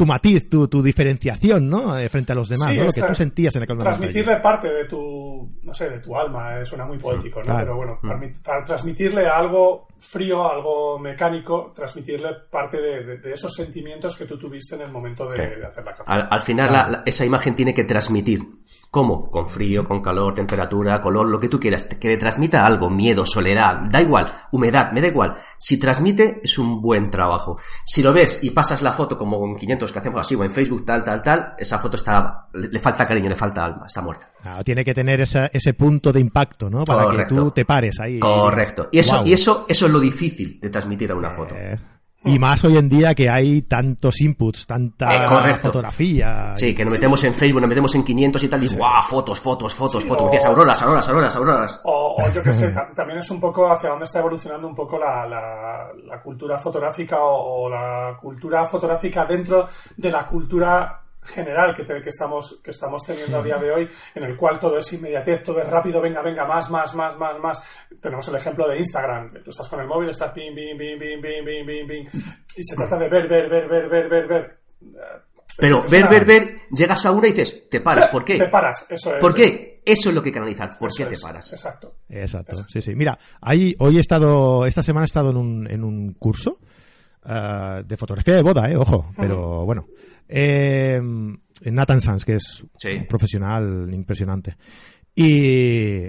tu matiz, tu, tu diferenciación, ¿no? Eh, frente a los demás, Sí, ¿no? Lo que tú sentías en aquel momento. allí. Transmitirle parte de tu, no sé, de tu alma, eh, suena muy poético, ¿no? Claro. Pero bueno, para, para transmitirle algo frío, algo mecánico, transmitirle parte de, de- de esos sentimientos que tú tuviste en el momento de, Sí. de hacer la captura. Al, al final la- la- esa imagen tiene que transmitir. ¿Cómo? Con frío, con calor, temperatura, color, lo que tú quieras. Que le transmita algo, miedo, soledad, da igual, humedad, me da igual. Si transmite, es un buen trabajo. Si lo ves y pasas la foto como en 500 que hacemos así, o en Facebook, tal, tal, tal, esa foto está, le, falta cariño, le falta alma, está muerta. Ah, tiene que tener esa- ese punto de impacto, ¿no? Para Correcto. que tú te pares ahí. y Correcto. Y digas, eso, y eso, eso es lo difícil de transmitir a una foto. Eh, Y más hoy en día que hay tantos inputs, tanta Eh, fotografía. Sí, que nos metemos en Facebook, nos metemos en 500 y tal, y ¡guau! Fotos, fotos, fotos, Sí, fotos. o- Decías auroras, auroras, auroras, auroras. O, o yo qué sé, ta- también es un poco hacia dónde está evolucionando un poco la, la- la cultura fotográfica o, o la cultura fotográfica dentro de la cultura general que, te, que, estamos, que estamos teniendo a día de hoy, en el cual todo es inmediatez, todo es rápido, venga, venga, más, más, más, más, más. Tenemos el ejemplo de Instagram. Tú estás con el móvil, estás ping, ping, ping, ping, ping, ping, ping, ping. Y se trata de ver, ver, ver, ver, ver, ver, ver. Pero ver, ver, ver, llegas a una y dices, te paras, ¿por qué? Te paras, eso es. ¿Por qué? Eso es lo que canalizas, ¿por si te paras? Exacto. Exacto, sí, sí. Mira, ahí, hoy he estado, esta semana he estado en un, en un curso uh, de fotografía de boda, ¿eh? Ojo, pero bueno. Eh, Nathan Sanz, que es Sí. un profesional impresionante. Y,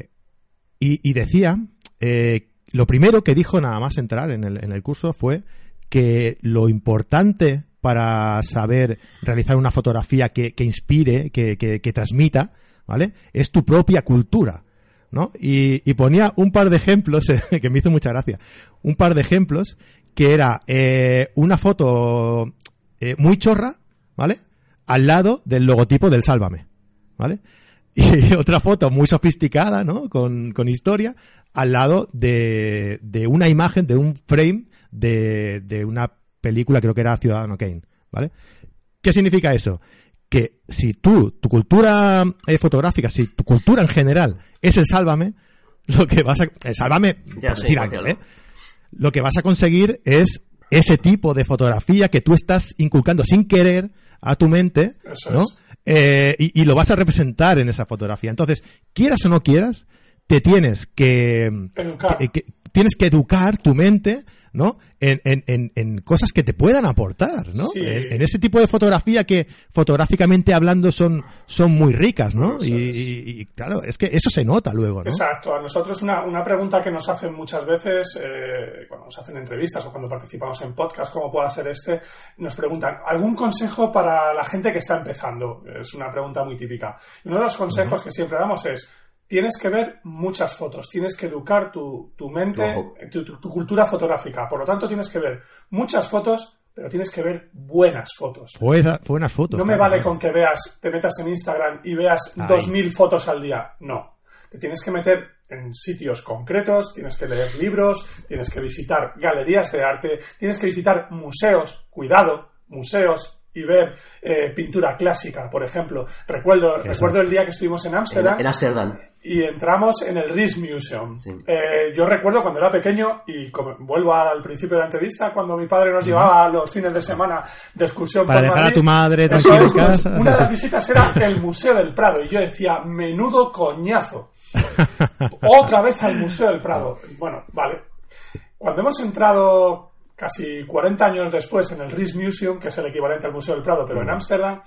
y, y decía, eh, lo primero que dijo nada más entrar en el, en el curso fue que lo importante para saber realizar una fotografía que, que inspire, que, que- que transmita, ¿vale? Es tu propia cultura, ¿no? Y, y ponía un par de ejemplos que me hizo mucha gracia. Un par de ejemplos que era eh, una foto eh, muy chorra, ¿vale? Al lado del logotipo del Sálvame, ¿vale? Y otra foto muy sofisticada, ¿no? Con, con historia, al lado de, de una imagen, de un frame de, de una película, creo que era Ciudadano Kane, ¿vale? ¿Qué significa eso? Que si tú, tu cultura eh, fotográfica, si tu cultura en general es el Sálvame, lo que vas a... El Sálvame, Ya algo. ¿eh? Lo que vas a conseguir es ese tipo de fotografía que tú estás inculcando sin querer a tu mente, Eso ¿no? Eh, y, y lo vas a representar en esa fotografía. Entonces, quieras o no quieras, te tienes que, Educar. que- que- tienes que educar tu mente, ¿no? En, en- en- en cosas que te puedan aportar, ¿no? Sí. En, ese tipo de fotografía que fotográficamente hablando son, son muy ricas, ¿no? Y, es. y- y, claro, es que eso se nota luego, ¿no? Exacto. A nosotros una, una pregunta que nos hacen muchas veces eh, cuando nos hacen entrevistas o cuando participamos en podcast, como pueda ser este, nos preguntan, ¿algún consejo para la gente que está empezando? Es una pregunta muy típica. Y uno de los consejos que siempre damos es, tienes que ver muchas fotos, tienes que educar tu, tu mente, tu, tu- tu cultura fotográfica. Por lo tanto, tienes que ver muchas fotos, pero tienes que ver buenas fotos. Buena- buenas fotos. No me claro, vale claro. con que veas, te metas en Instagram y veas Ahí. 2.000 fotos al día. No. Te tienes que meter en sitios concretos, tienes que leer libros, tienes que visitar galerías de arte, tienes que visitar museos, cuidado, museos y ver eh, pintura clásica, por ejemplo. Recuerdo, recuerdo el día que estuvimos en En Ámsterdam en Ámsterdam. Y entramos en el Rijksmuseum. Sí. Eh, yo recuerdo cuando era pequeño, y como- vuelvo al principio de la entrevista, cuando mi padre nos llevaba los fines de semana de excursión Para por dejar a tu madre tranquila en es, casa. Una de las visitas era el Museo del Prado, y yo decía, menudo coñazo. Otra vez al Museo del Prado. Bueno, vale. Cuando hemos entrado casi 40 años después en el Rijksmuseum, que es el equivalente al Museo del Prado, pero en Ámsterdam,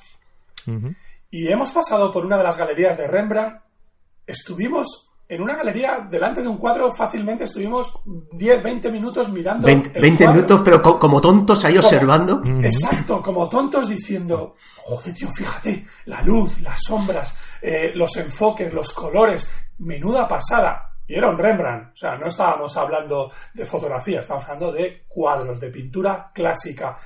y hemos pasado por una de las galerías de Rembrandt, estuvimos en una galería delante de un cuadro fácilmente, estuvimos 10, 20 minutos mirando. 20, el 20 cuadro. minutos, pero co- como tontos ahí Como- observando. Exacto, como tontos diciendo, joder, tío, fíjate, la luz, las sombras, eh, los enfoques, los colores, menuda pasada. Y era un Rembrandt, o sea, no estábamos hablando de fotografía, estábamos hablando de cuadros, de pintura clásica.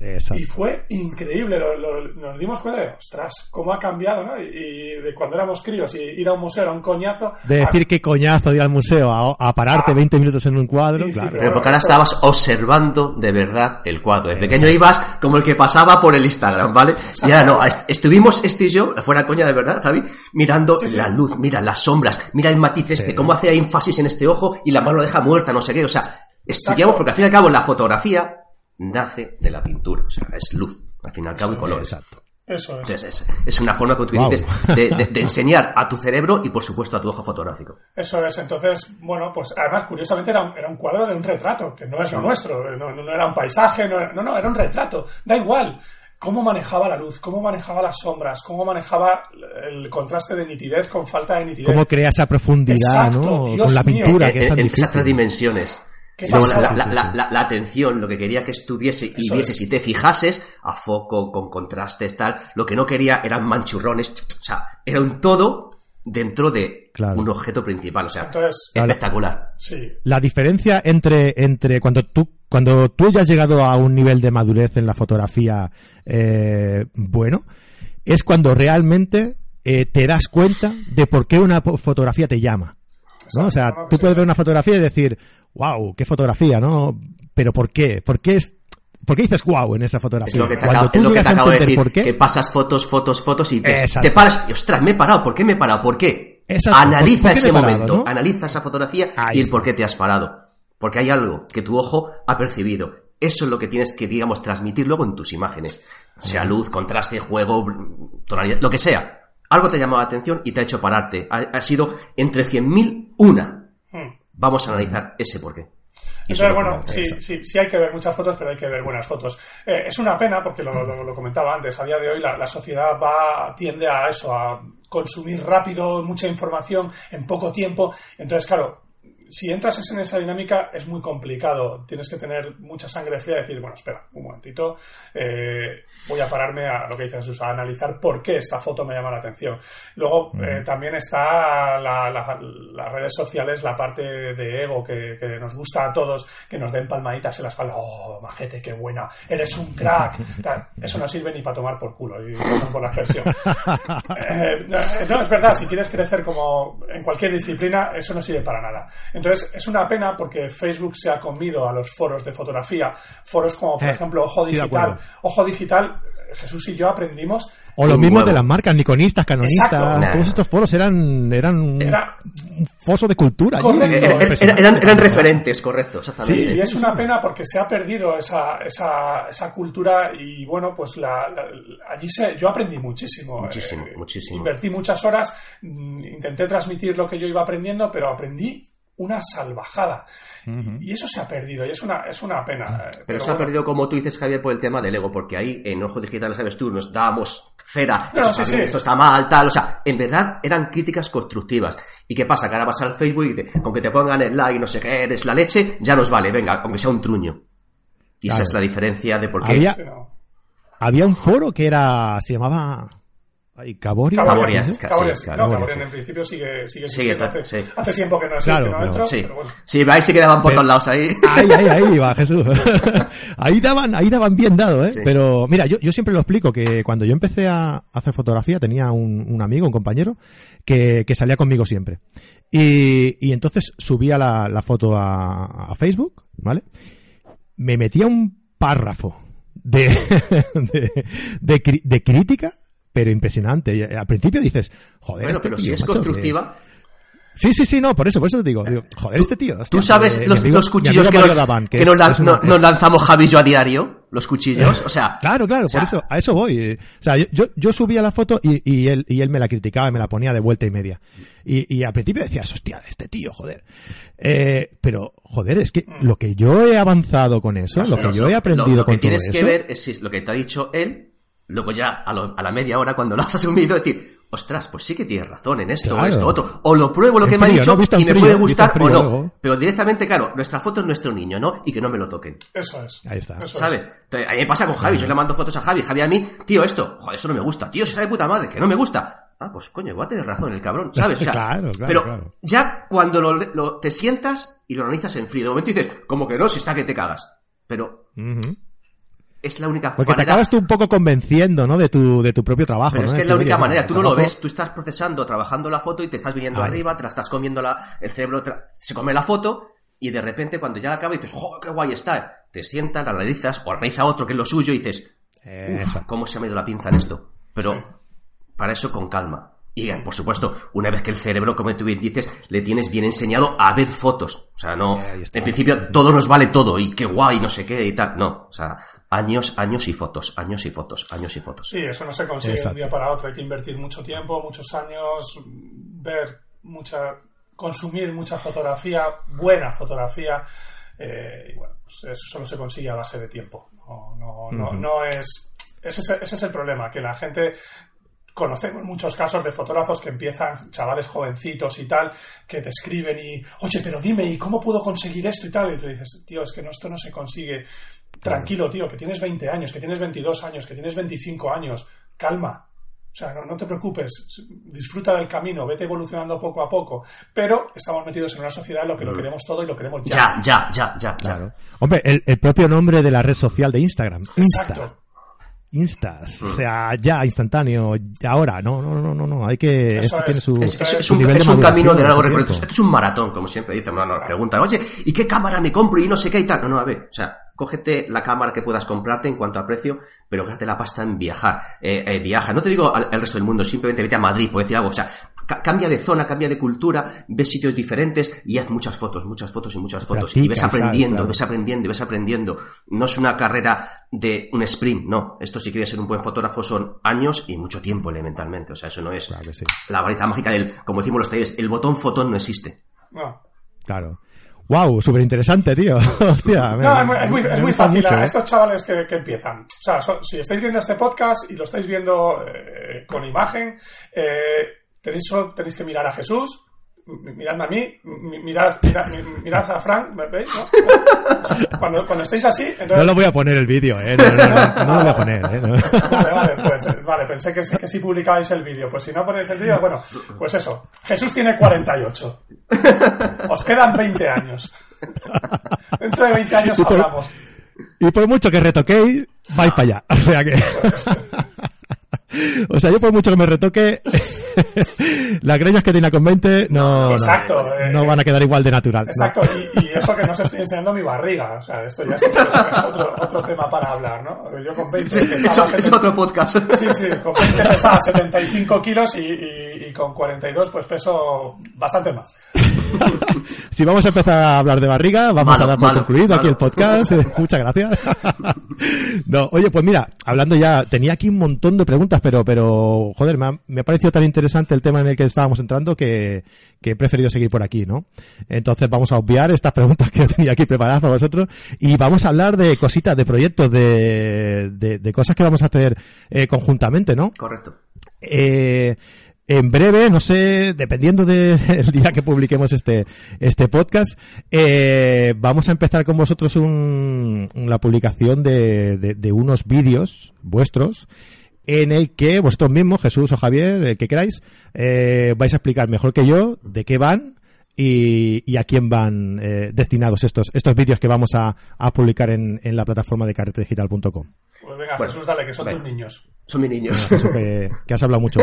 Exacto. Y fue increíble, lo- lo- nos dimos cuenta de, ostras, cómo ha cambiado, ¿no? Y, y de cuando éramos críos y ir a un museo era un coñazo. De decir qué coñazo de ir al museo a, a pararte Ah. 20 minutos en un cuadro, Sí, sí, claro. pero- Pero porque ahora estabas observando de verdad el cuadro. De pequeño ibas como el que pasaba por el Instagram, ¿vale? Y ahora no, est- estuvimos este y yo, fuera coña de verdad, Javi, mirando Sí, sí. la luz, mira las sombras, mira el matiz este, cómo hace énfasis en este ojo y la mano lo deja muerta, no sé qué. O sea, estudiamos porque al fin y al cabo la fotografía nace de la pintura, o sea, es luz, al fin y al cabo y colores. Exacto. Eso es. Entonces es, es una forma que tú Wow. dices de, de- de enseñar a tu cerebro y por supuesto a tu ojo fotográfico. Eso es, entonces, bueno, pues además, curiosamente era un, era un cuadro de un retrato, que no es lo nuestro, no, no era un paisaje, no, era- no, no, era un retrato, da igual. Cómo manejaba la luz, cómo manejaba las sombras, cómo manejaba el contraste de nitidez con falta de nitidez. Cómo crea esa profundidad, Exacto, ¿no? Dios Con la mío. pintura, en, que es tan en esas tres dimensiones. La, atención, lo que quería que estuviese y Eso vieses es. y te fijases a foco, con contrastes, tal. Lo que no quería eran manchurrones. O sea, era un todo dentro de Claro. un objeto principal. O sea, Entonces, espectacular. sí, La diferencia entre, entre cuando tú cuando tú ya has llegado a un nivel de madurez en la fotografía eh, bueno, es cuando realmente eh, te das cuenta de por qué una fotografía te llama. ¿no? O sea, tú puedes ver una fotografía y decir, wow, qué fotografía, ¿no? Pero ¿por qué? ¿Por qué es ¿Por qué dices wow en esa fotografía? Es lo que te acabo, tú que te acabo de decir, que pasas fotos, fotos, fotos y te, paras y ostras, me he parado, ¿por qué me he parado? ¿Por qué? Analiza ese momento, analiza esa fotografía y el por qué te has parado. Porque hay algo que tu ojo ha percibido. Eso es lo que tienes que, digamos, transmitir luego en tus imágenes. Sea luz, contraste, juego, tonalidad, lo que sea. Algo te ha llamado la atención y te ha hecho pararte. Ha, sido entre 100.000 una. Vamos a analizar ese por qué. Entonces, bueno, sí, sí, sí hay que ver muchas fotos, pero hay que ver buenas fotos. Eh, es una pena, porque lo, lo, comentaba antes, a día de hoy la, la, sociedad va, tiende a eso, a consumir rápido mucha información en poco tiempo. Entonces, claro, si entras en esa dinámica es muy complicado. Tienes que tener mucha sangre fría y decir, bueno, espera, un momentito, eh, voy a pararme a lo que dice Jesús, a analizar por qué esta foto me llama la atención. Luego eh, también está las redes sociales, la parte de ego que, nos gusta a todos, que nos den palmaditas en la espalda, oh, majete, qué buena, eres un crack. Eso no sirve ni para tomar por culo, y por la expresión. Eh, no, es verdad, si quieres crecer como en cualquier disciplina, eso no sirve para nada. Entonces, es una pena porque Facebook se ha comido a los foros de fotografía, foros como, por eh, ejemplo, Ojo Digital. Ojo Digital, Jesús y yo aprendimos o lo mismo de las marcas, niconistas, canonistas, todos estos foros eran, eran un foso de cultura. eran, referentes, correcto, exactamente. Sí, y es una pena porque se ha perdido esa, esa, esa cultura y bueno, pues la, allí se, yo aprendí muchísimo. Muchísimo, eh, muchísimo. Invertí muchas horas, mm, intenté transmitir lo que yo iba aprendiendo, pero aprendí una salvajada. Y eso se ha perdido, y es una, es una pena. Eh, pero, se ha perdido, como tú dices, Javier, por el tema del ego, porque ahí en Ojo Digital, sabes tú, nos dábamos cera, esto, está mal, tal, o sea, en verdad eran críticas constructivas. ¿Y qué pasa? Que ahora vas al Facebook y dices, con que te pongan el like, no sé qué, eres la leche, ya nos vale, venga, aunque sea un truño. Y esa es la diferencia de por qué... Había, había un foro que era, se llamaba ¿Y Caboria? Caboria, Caboria, en principio sigue, sigue, sigue hace, hace, tiempo que no, es claro, que no entro, sí. pero bueno. Sí, ahí se quedaban por todos lados ahí. Ahí, ahí, ahí va, Jesús. ahí daban, ahí daban bien dado, ¿eh? Pero mira, yo, yo siempre lo explico que cuando yo empecé a hacer fotografía tenía un, un amigo, un compañero, que, que salía conmigo siempre. Y, y entonces subía la, la foto a, a Facebook, ¿vale? Me metía un párrafo de, de, de, de crítica pero impresionante. Al principio dices, joder, bueno, este pero si es constructiva. Sí, sí, sí, no, por eso, por eso te digo. joder, este tío. Tú sabes los, cuchillos que, nos, nos, lanzamos Javi y yo a diario, los cuchillos, o sea. Claro, claro, por eso, a eso voy. O sea, yo, yo subía la foto y, y, él, y él me la criticaba y me la ponía de vuelta y media. Y, y al principio decías, hostia, este tío, joder. Eh, pero, joder, es que lo que yo he avanzado con eso, lo que yo he aprendido con todo eso. Lo que tienes que ver es lo que te ha dicho él Luego ya, a, la media hora, cuando lo has asumido, decir, ostras, pues sí que tienes razón en esto o esto otro. O lo pruebo lo que me ha dicho y me puede gustar o no. Pero directamente, claro, nuestra foto es nuestro niño, ¿no? Y que no me lo toquen. Eso es. Ahí está. ¿Sabes? a mí me pasa con Javi. Yo le mando fotos a Javi. Javi a mí, tío, esto, joder, eso no me gusta. Tío, se está de puta madre, que no me gusta. Ah, pues coño, voy a tener razón el cabrón, ¿sabes? claro, claro, pero ya cuando lo, te sientas y lo analizas en frío, de momento dices, como que no, si está que te cagas. Pero es la única Porque te acabas tú un poco convenciendo, ¿no? De tu, de tu propio trabajo. Pero es que es la única manera. Tú no lo ves. Tú estás procesando, trabajando la foto y te estás viniendo arriba, te la estás comiendo la, el cerebro, se come la foto y de repente cuando ya la acabas dices, ¡oh, qué guay está! Te sientas, la analizas o analiza otro que es lo suyo y dices, ¿cómo se me ha ido la pinza en esto? Pero para eso con calma. Y por supuesto, una vez que el cerebro, como tú bien dices, le tienes bien enseñado a ver fotos. O sea, no, en principio todo nos vale todo y qué guay, no sé qué y tal. No, o sea, años, años y fotos, años y fotos, años y fotos. Sí, eso no se consigue de un día para otro. Hay que invertir mucho tiempo, muchos años, ver mucha, consumir mucha fotografía, buena fotografía. Eh, y bueno, pues eso solo se consigue a base de tiempo. No, no, no, no es, ese ese es el problema, que la gente conocemos muchos casos de fotógrafos que empiezan, chavales jovencitos y tal, que te escriben y, oye, pero dime, ¿y cómo puedo conseguir esto y tal? Y tú dices, tío, es que no, esto no se consigue. Tranquilo, tío, que tienes 20 años, que tienes 22 años, que tienes 25 años, calma. O sea, no, te preocupes, disfruta del camino, vete evolucionando poco a poco. Pero estamos metidos en una sociedad en lo que lo queremos todo y lo queremos ya. Ya, ya, ya, ya. Claro. Hombre, el, propio nombre de la red social de Instagram. Insta. Instas, o mm. sea, ya, instantáneo, ahora, no, no, no, no, no, hay que, esto tiene su, es, un, es un camino de largo recorrido, esto es un maratón, como siempre dicen, no, no, preguntan, oye, ¿y qué cámara me compro? Y no sé qué y tal, no, no, a ver, o sea, cógete la cámara que puedas comprarte en cuanto a precio, pero gástate la pasta en viajar. Eh, eh, viaja, no te digo al, resto del mundo, simplemente vete a Madrid, por decir algo. O sea, cambia de zona, cambia de cultura, ves sitios diferentes y haz muchas fotos, muchas fotos y muchas fotos. y ves aprendiendo, ves aprendiendo y ves aprendiendo. No es una carrera de un sprint, no. Esto si quieres ser un buen fotógrafo son años y mucho tiempo elementalmente. O sea, eso no es la varita mágica del, como decimos los talleres, el botón fotón no existe. No. Claro. Wow, súper interesante, tío. Hostia, no, es muy, es muy, fácil. a ¿eh? estos chavales que, que, empiezan. O sea, si estáis viendo este podcast y lo estáis viendo eh, con imagen, eh, tenéis, tenéis que mirar a Jesús, miradme a mí, mirad, mirad, a Frank, ¿veis? Cuando, cuando estéis así... Entonces... No lo voy a poner el vídeo, ¿eh? No, lo voy a poner, ¿eh? Vale, vale, pues vale, pensé que, que si publicabais el vídeo. Pues si no ponéis el vídeo, bueno, pues eso. Jesús tiene 48. Os quedan 20 años. Dentro de 20 años hablamos. Y por mucho que retoquéis, vais para allá. O sea que... O sea, yo por mucho que me retoque, las greñas que tenía con 20 no, exacto, no, van a quedar igual de natural. Exacto, y, eso que no se estoy enseñando mi barriga. O sea, esto ya es, otro, otro, tema para hablar, ¿no? Yo con 20 eso, es otro podcast. Sí, sí, con 20 pesaba 75 kilos y, y, con 42 pues peso bastante más. si vamos a empezar a hablar de barriga, vamos a dar por concluido aquí el podcast. Muchas gracias. no, oye, pues mira, hablando ya, tenía aquí un montón de preguntas, pero, pero, joder, me ha, me ha parecido tan interesante el tema en el que estábamos entrando que, que he preferido seguir por aquí, ¿no? Entonces vamos a obviar estas preguntas que tenía aquí preparadas para vosotros y vamos a hablar de cositas, de proyectos, de, de, cosas que vamos a hacer eh, conjuntamente, ¿no? Correcto. Eh, en breve, no sé, dependiendo del día que publiquemos este, este podcast, eh, vamos a empezar con vosotros un, la publicación de, de, unos vídeos vuestros en el que vosotros mismos, Jesús o Javier, el que queráis, eh, vais a explicar mejor que yo de qué van y, y a quién van eh, destinados estos, estos vídeos que vamos a, a publicar en, en la plataforma de carretedigital.com. Pues venga, Jesús, dale, que son tus niños. Son mis niños. que, has hablado mucho.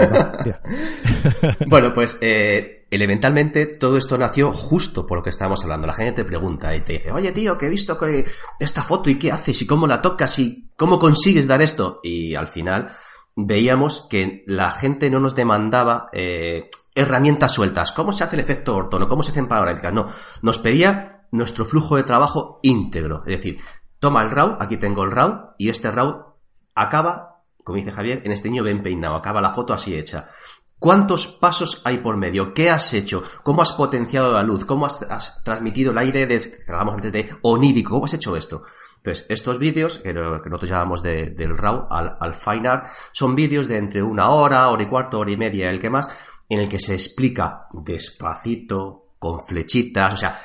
bueno, pues eh, elementalmente todo esto nació justo por lo que estábamos hablando. La gente te pregunta y te dice, oye tío, que he visto que esta foto y qué haces y cómo la tocas y cómo consigues dar esto. Y al final veíamos que la gente no nos demandaba eh, herramientas sueltas. ¿Cómo se hace el efecto ortono? ¿Cómo se hacen panorámicas? No, nos pedía nuestro flujo de trabajo íntegro. Es decir, toma el RAW, aquí tengo el RAW, y este RAW acaba, como dice Javier, en este niño bien peinado, acaba la foto así hecha. ¿Cuántos pasos hay por medio? ¿Qué has hecho? ¿Cómo has potenciado la luz? ¿Cómo has, transmitido el aire de, antes de onírico? ¿Cómo has hecho esto? Entonces, estos vídeos, que, nosotros llamamos del RAW al, al Fine Art, son vídeos de entre una hora, hora y cuarto, hora y media, el que más, en el que se explica despacito, con flechitas, o sea,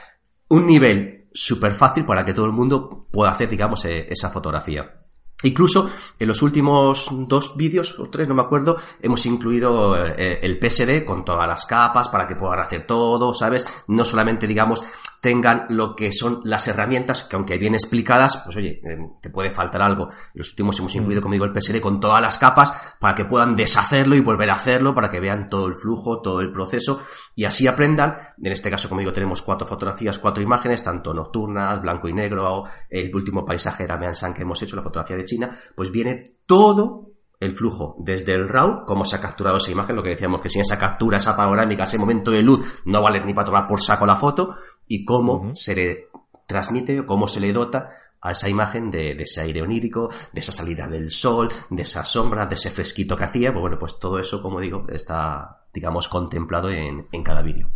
un nivel súper fácil para que todo el mundo pueda hacer, digamos, e, esa fotografía. Incluso en los últimos dos vídeos, o tres, no me acuerdo, hemos incluido eh, el PSD con todas las capas para que puedan hacer todo, ¿sabes? No solamente, digamos, tengan lo que son las herramientas, que aunque bien explicadas, pues oye, eh, te puede faltar algo. Los últimos hemos incluido, mm. como digo, el PSD con todas las capas para que puedan deshacerlo y volver a hacerlo, para que vean todo el flujo, todo el proceso y así aprendan. En este caso, como digo, tenemos cuatro fotografías, cuatro imágenes, tanto nocturnas, blanco y negro, el último paisaje de San que hemos hecho, la fotografía de China, pues viene todo el flujo desde el RAW, cómo se ha capturado esa imagen, lo que decíamos que sin esa captura, esa panorámica, ese momento de luz, no vale ni para tomar por saco la foto, y cómo se le transmite o cómo se le dota a esa imagen de, ese aire onírico, de esa salida del sol, de esa sombra, de ese fresquito que hacía, pues bueno, pues todo eso, como digo, está, digamos, contemplado en, cada vídeo.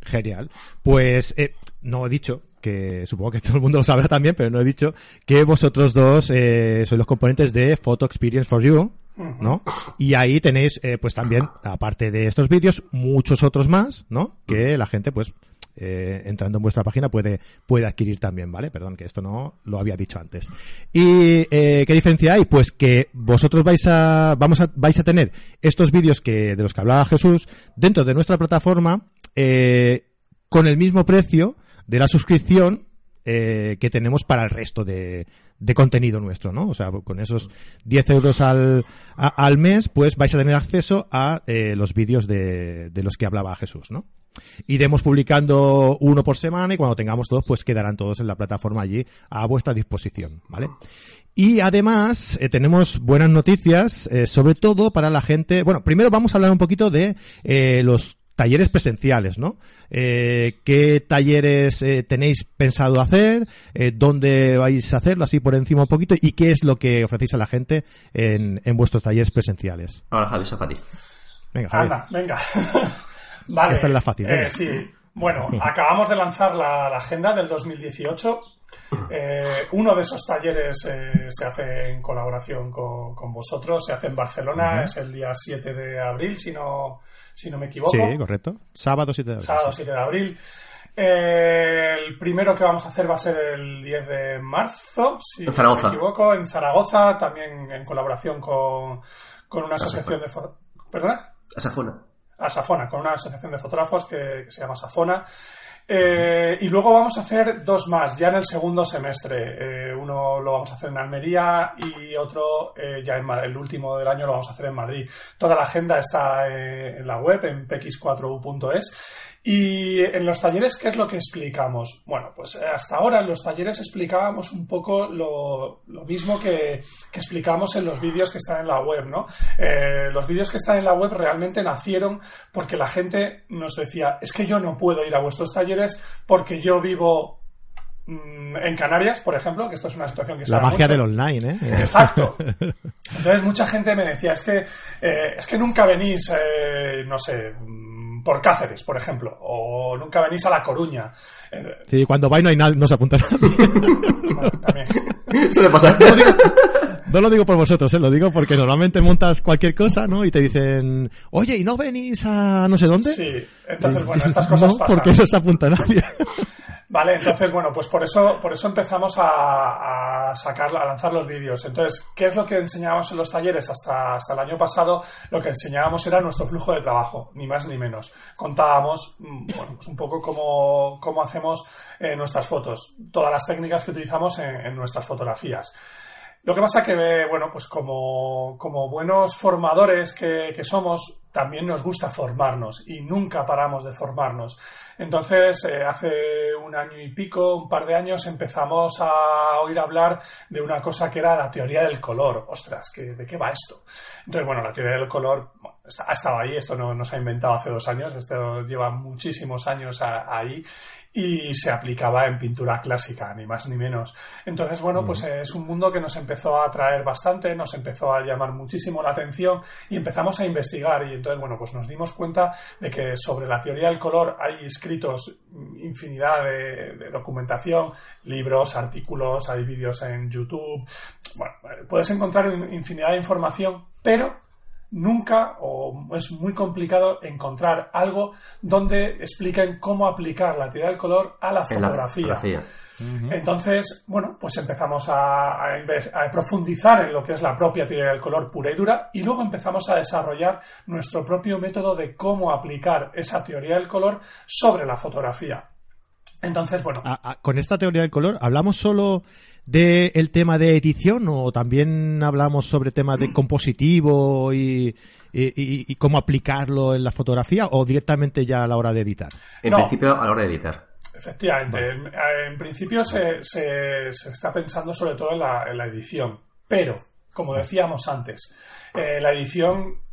Genial. Pues eh, no he dicho que supongo que todo el mundo lo sabrá también, pero no he dicho que vosotros dos eh, sois los componentes de Photo Experience for You, ¿no? Y ahí tenéis, eh, pues también, aparte de estos vídeos, muchos otros más, ¿no? Que la gente, pues, eh, entrando en vuestra página puede, puede adquirir también, ¿vale? Perdón, que esto no lo había dicho antes. ¿Y eh, qué diferencia hay? Pues que vosotros vais a, vamos a, vais a tener estos vídeos que, de los que hablaba Jesús dentro de nuestra plataforma eh, con el mismo precio de la suscripción que tenemos para el resto de, de contenido nuestro, ¿no? O sea, con esos 10 euros al, al mes, pues vais a tener acceso a los vídeos de, de, los que hablaba Jesús, ¿no? Iremos publicando uno por semana y cuando tengamos todos, pues quedarán todos en la plataforma allí a vuestra disposición, ¿vale? Y además eh, tenemos buenas noticias, eh, sobre todo para la gente. Bueno, primero vamos a hablar un poquito de eh, los talleres presenciales, ¿no? Eh, ¿Qué talleres eh, tenéis pensado hacer? Eh, ¿Dónde vais a hacerlo? Así por encima un poquito. ¿Y qué es lo que ofrecéis a la gente en, en vuestros talleres presenciales? Ahora, Javi, ti. Venga, Javi. Anda, venga. vale. Esta es la fácil. Eh, sí. Bueno, acabamos de lanzar la, la agenda del 2018. Eh, uno de esos talleres eh, se hace en colaboración con, con, vosotros, se hace en Barcelona, uh -huh. es el día 7 de abril, si no, si no me equivoco. Sí, correcto. Sábado 7 de abril. Sábado 7 de abril. Eh, el primero que vamos a hacer va a ser el 10 de marzo, si en Zaragoza. no me equivoco, en Zaragoza, también en colaboración con, con una asociación de... ¿Perdona? Asafona. Asafona, con una asociación de fotógrafos que, se llama Asafona. Eh, y luego vamos a hacer dos más, ya en el segundo semestre. Eh, uno lo vamos a hacer en Almería y otro eh, ya en el último del año lo vamos a hacer en Madrid. Toda la agenda está en la web, en px4u.es. Y en los talleres, ¿qué es lo que explicamos? Bueno, pues hasta ahora en los talleres explicábamos un poco lo, lo mismo que, que, explicamos en los vídeos que están en la web, ¿no? Eh, los vídeos que están en la web realmente nacieron porque la gente nos decía, es que yo no puedo ir a vuestros talleres porque yo vivo mm, en Canarias, por ejemplo, que esto es una situación que se La magia mucho. del online, ¿eh? Exacto. Entonces mucha gente me decía, es que, eh, es que nunca venís, eh, no sé, por Cáceres, por ejemplo, o nunca venís a La Coruña. Sí, cuando vais no hay nadie, no se apunta nadie. Bueno, también. Suele pasar. No lo, digo, no lo digo por vosotros, ¿eh? lo digo porque normalmente montas cualquier cosa, ¿no? Y te dicen, oye, ¿y no venís a no sé dónde? Sí, entonces, bueno, estas cosas no, pasan. porque no se apunta nadie. Vale, entonces, bueno, pues por eso, por eso empezamos a, sacar, a lanzar los vídeos. Entonces, ¿qué es lo que enseñábamos en los talleres? Hasta, hasta el año pasado, lo que enseñábamos era nuestro flujo de trabajo, ni más ni menos. Contábamos, bueno, pues un poco cómo, cómo hacemos eh, nuestras fotos, todas las técnicas que utilizamos en, en nuestras fotografías. Lo que pasa que, bueno, pues como, como buenos formadores que, que, somos, también nos gusta formarnos y nunca paramos de formarnos. Entonces, eh, hace un año y pico, un par de años, empezamos a oír hablar de una cosa que era la teoría del color. Ostras, ¿qué, ¿de qué va esto? Entonces, bueno, la teoría del color ha estado ahí, esto no, no, se ha inventado hace dos años, esto lleva muchísimos años a, ahí y se aplicaba en pintura clásica, ni más ni menos. Entonces, bueno, pues es un mundo que nos empezó a atraer bastante, nos empezó a llamar muchísimo la atención y empezamos a investigar. Y entonces, bueno, pues nos dimos cuenta de que sobre la teoría del color hay escritos infinidad de, de documentación, libros, artículos, hay vídeos en YouTube. Bueno, puedes encontrar infinidad de información, pero nunca o es muy complicado encontrar algo donde expliquen cómo aplicar la teoría del color a la fotografía. La fotografía. Uh -huh. Entonces, bueno, pues empezamos a, a, a, profundizar en lo que es la propia teoría del color pura y dura y luego empezamos a desarrollar nuestro propio método de cómo aplicar esa teoría del color sobre la fotografía. Entonces, bueno. A, con esta teoría del color, ¿hablamos solo del el tema de edición o también hablamos sobre temas de compositivo y, y, y, cómo aplicarlo en la fotografía o directamente ya a la hora de editar? En no. principio, a la hora de editar. Efectivamente. Vale. En, en, principio se, se, se, está pensando sobre todo en la, en la edición. Pero, como decíamos antes, eh, la edición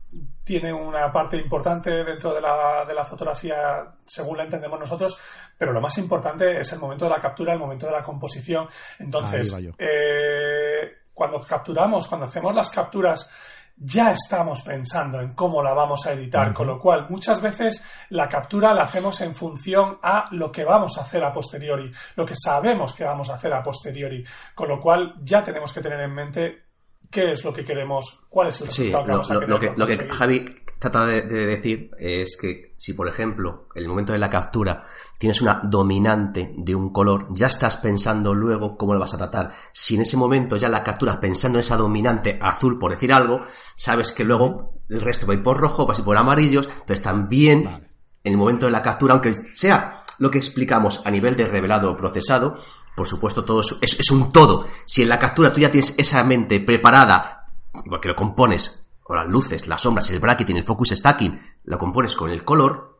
tiene una parte importante dentro de la, de la, fotografía según la entendemos nosotros, pero lo más importante es el momento de la captura, el momento de la composición. Entonces, eh, cuando capturamos, cuando hacemos las capturas, ya estamos pensando en cómo la vamos a editar, uh -huh. con lo cual muchas veces la captura la hacemos en función a lo que vamos a hacer a posteriori, lo que sabemos que vamos a hacer a posteriori, con lo cual ya tenemos que tener en mente qué es lo que queremos, cuál es el resultado sí, que vamos a lo, querer lo que, lo que. Javi trata de, de decir es que si, por ejemplo, en el momento de la captura tienes una dominante de un color, ya estás pensando luego cómo lo vas a tratar. Si en ese momento ya la capturas pensando en esa dominante azul, por decir algo, sabes que luego el resto va a ir por rojo, va a ir por amarillos, entonces también Vale. en el momento de la captura, aunque sea lo que explicamos a nivel de revelado o procesado, por supuesto todo es, es- es un todo. Si en la captura tú ya tienes esa mente preparada, igual que lo compones, o las luces, las sombras, el bracketing, el focus stacking, lo compones con el color,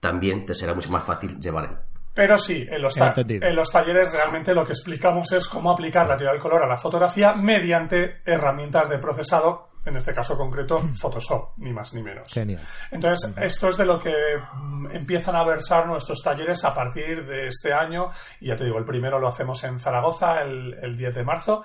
también te será mucho más fácil llevar él. Pero sí, en los, en los talleres realmente lo que explicamos es cómo aplicar la teoría del color a la fotografía mediante herramientas de procesado, en este caso concreto Photoshop, ni más ni menos. Genial. Entonces, esto es de lo que mm, empiezan a versar nuestros talleres a partir de este año. Y ya te digo, el primero lo hacemos en Zaragoza el, el 10 de marzo.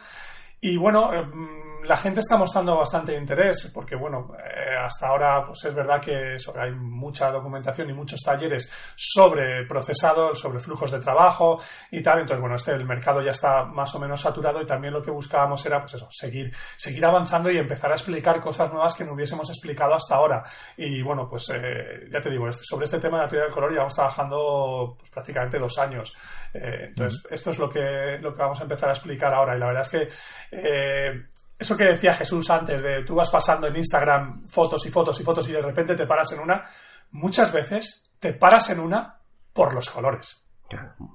Y bueno, eh, mm, la gente está mostrando bastante interés porque, bueno, eh, hasta ahora pues es verdad que eso, hay mucha documentación y muchos talleres sobre procesado, sobre flujos de trabajo y tal. Entonces, bueno, este el mercado ya está más o menos saturado y también lo que buscábamos era, pues eso, seguir, seguir avanzando y empezar a explicar cosas nuevas que no hubiésemos explicado hasta ahora. Y bueno, pues eh, ya te digo, este- sobre este tema de la teoría del color llevamos trabajando pues, prácticamente dos años. Eh, entonces, esto es lo que, lo que vamos a empezar a explicar ahora. Y la verdad es que eh, eso que decía Jesús antes, de tú vas pasando en Instagram fotos y fotos y fotos y de repente te paras en una, muchas veces te paras en una por los colores,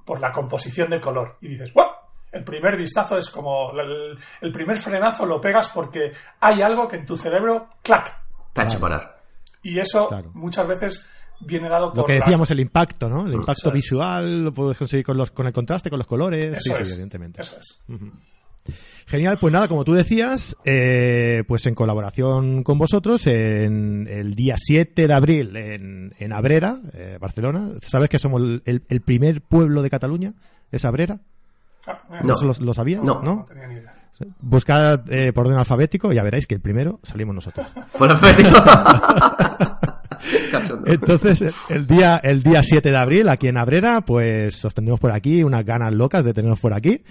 por la composición de color. Y dices, ¡guau! El primer vistazo es como el, el primer frenazo lo pegas porque hay algo que en tu cerebro, ¡clac! Te ha hecho parar. Y eso Claro. muchas veces viene dado por Lo que la- decíamos, el impacto, ¿no? El impacto Eso es. visual, lo puedes conseguir con, los, con el contraste, con los colores. sí, Eso sí, es, evidentemente. Eso es. Genial, pues nada, como tú decías, eh, pues en colaboración con vosotros, en el día 7 de abril en, en Abrera, eh, Barcelona, ¿sabes que somos el, el- el primer pueblo de Cataluña? ¿Es Abrera? Ah, No. ¿Eso lo, lo sabías? No. no tenía ni idea. Buscad eh, por orden alfabético y ya veréis que el primero salimos nosotros. Por alfabético. Cachondo. Entonces, el día, el día 7 de abril, aquí en Abrera, pues os tendremos por aquí, unas ganas locas de teneros por aquí.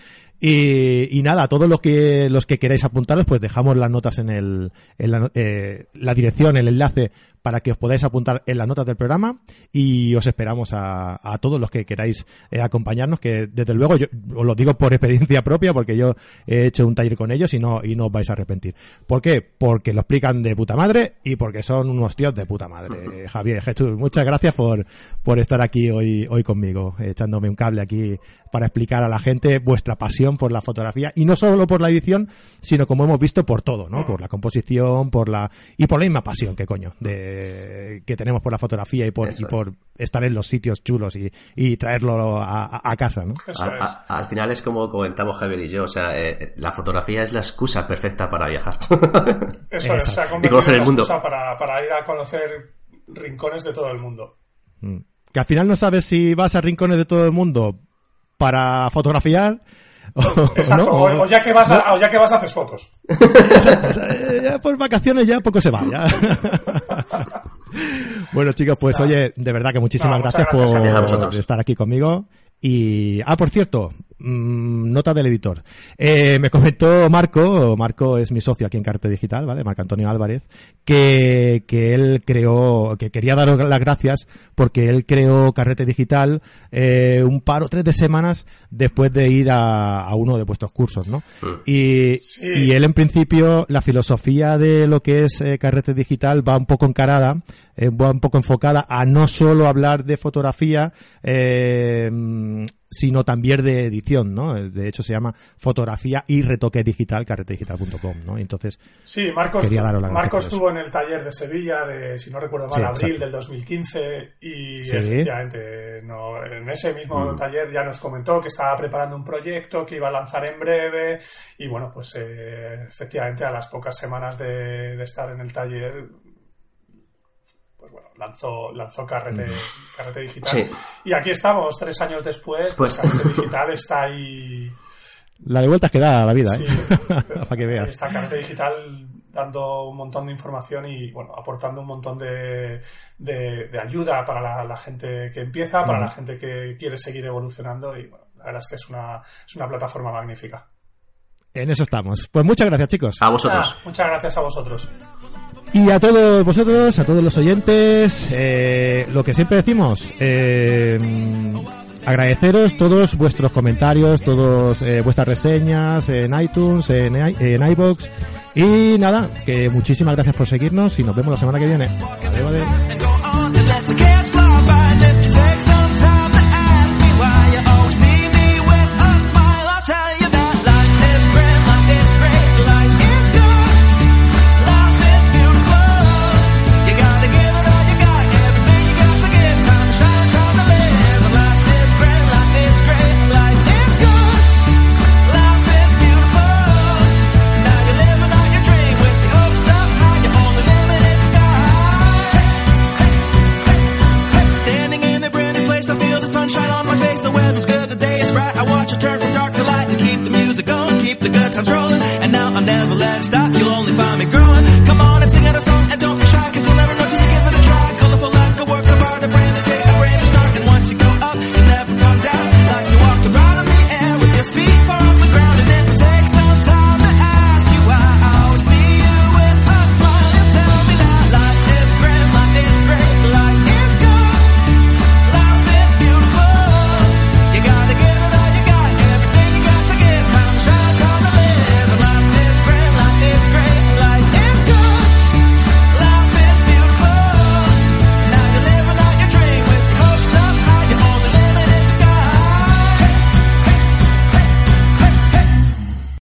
Y, y nada, todos los que, los que queráis apuntaros, pues dejamos las notas en el, en la, eh, la dirección, el enlace, para que os podáis apuntar en las notas del programa. Y os esperamos a, a todos los que queráis eh, acompañarnos, que desde luego yo os lo digo por experiencia propia, porque yo he hecho un taller con ellos y no, y no os vais a arrepentir. ¿Por qué? Porque lo explican de puta madre y porque son unos tíos de puta madre. Javier, Jesús, muchas gracias por, por estar aquí hoy, hoy conmigo, echándome un cable aquí para explicar a la gente vuestra pasión por la fotografía y no solo por la edición, sino como hemos visto por todo, ¿no? Por la composición, por la y por la misma pasión que coño de que tenemos por la fotografía y por y por estar en los sitios chulos y, y traerlo a, casa, ¿no? Eso Al, es. a- al final es como comentamos Javier y yo, o sea, eh, la fotografía es la excusa perfecta para viajar. Eso es, se ha Exacto. convertido Y conocer el mundo. excusa para, para ir a conocer rincones de todo el mundo. Mm. Que al final no sabes si vas a rincones de todo el mundo para fotografiar o, Exacto, ¿no? o, o ya que vas a, o ya que vas a hacer fotos. Exacto, eh, ya por vacaciones ya poco se va. ya. bueno, chicos, pues oye, de verdad que muchísimas gracias, gracias por estar aquí conmigo. Y, ah, por cierto, mm, nota del editor. Eh, me comentó Marco, Marco es mi socio aquí en Carte Digital, ¿vale? Marco Antonio Álvarez, que, que él creó, que quería daros las gracias porque él creó Carrete Digital eh, un par o tres de semanas después de ir a, a uno de vuestros cursos, ¿no? Y, Sí. y él en principio, la filosofía de lo que es eh, Carrete Digital va un poco encarada, eh, va un poco enfocada a no solo hablar de fotografía, eh, sino también de edición, ¿no? De hecho se llama fotografía y retoque digital, carretedigital.com, ¿no? Entonces, Sí, Marcos, Quería daros gracias Marcos estuvo en el taller de Sevilla, de, si no recuerdo mal, Sí, abril exacto. del 2015 y Sí. efectivamente no, en ese mismo Mm. taller ya nos comentó que estaba preparando un proyecto que iba a lanzar en breve y bueno, pues eh, efectivamente a las pocas semanas de, de estar en el taller bueno, lanzó, lanzó Carrete, Carrete Digital. Sí. Y aquí estamos, tres años después, pues, Pues- Carrete Digital está ahí... la de vueltas que da la vida, Sí, ¿eh? Para que veas. Está Carrete Digital dando un montón de información y bueno, aportando un montón de, de- de ayuda para la, la gente que empieza, para la gente que quiere seguir evolucionando y bueno, la verdad es que es una, es una plataforma magnífica. En eso estamos. Pues muchas gracias, chicos. A vosotros. Ah, muchas gracias a vosotros. Y a todos vosotros, a todos los oyentes, eh, lo que siempre decimos, eh, agradeceros todos vuestros comentarios, todas eh, vuestras reseñas en iTunes, en, en iBox. Y nada, que muchísimas gracias por seguirnos y nos vemos la semana que viene. Adiós, adiós.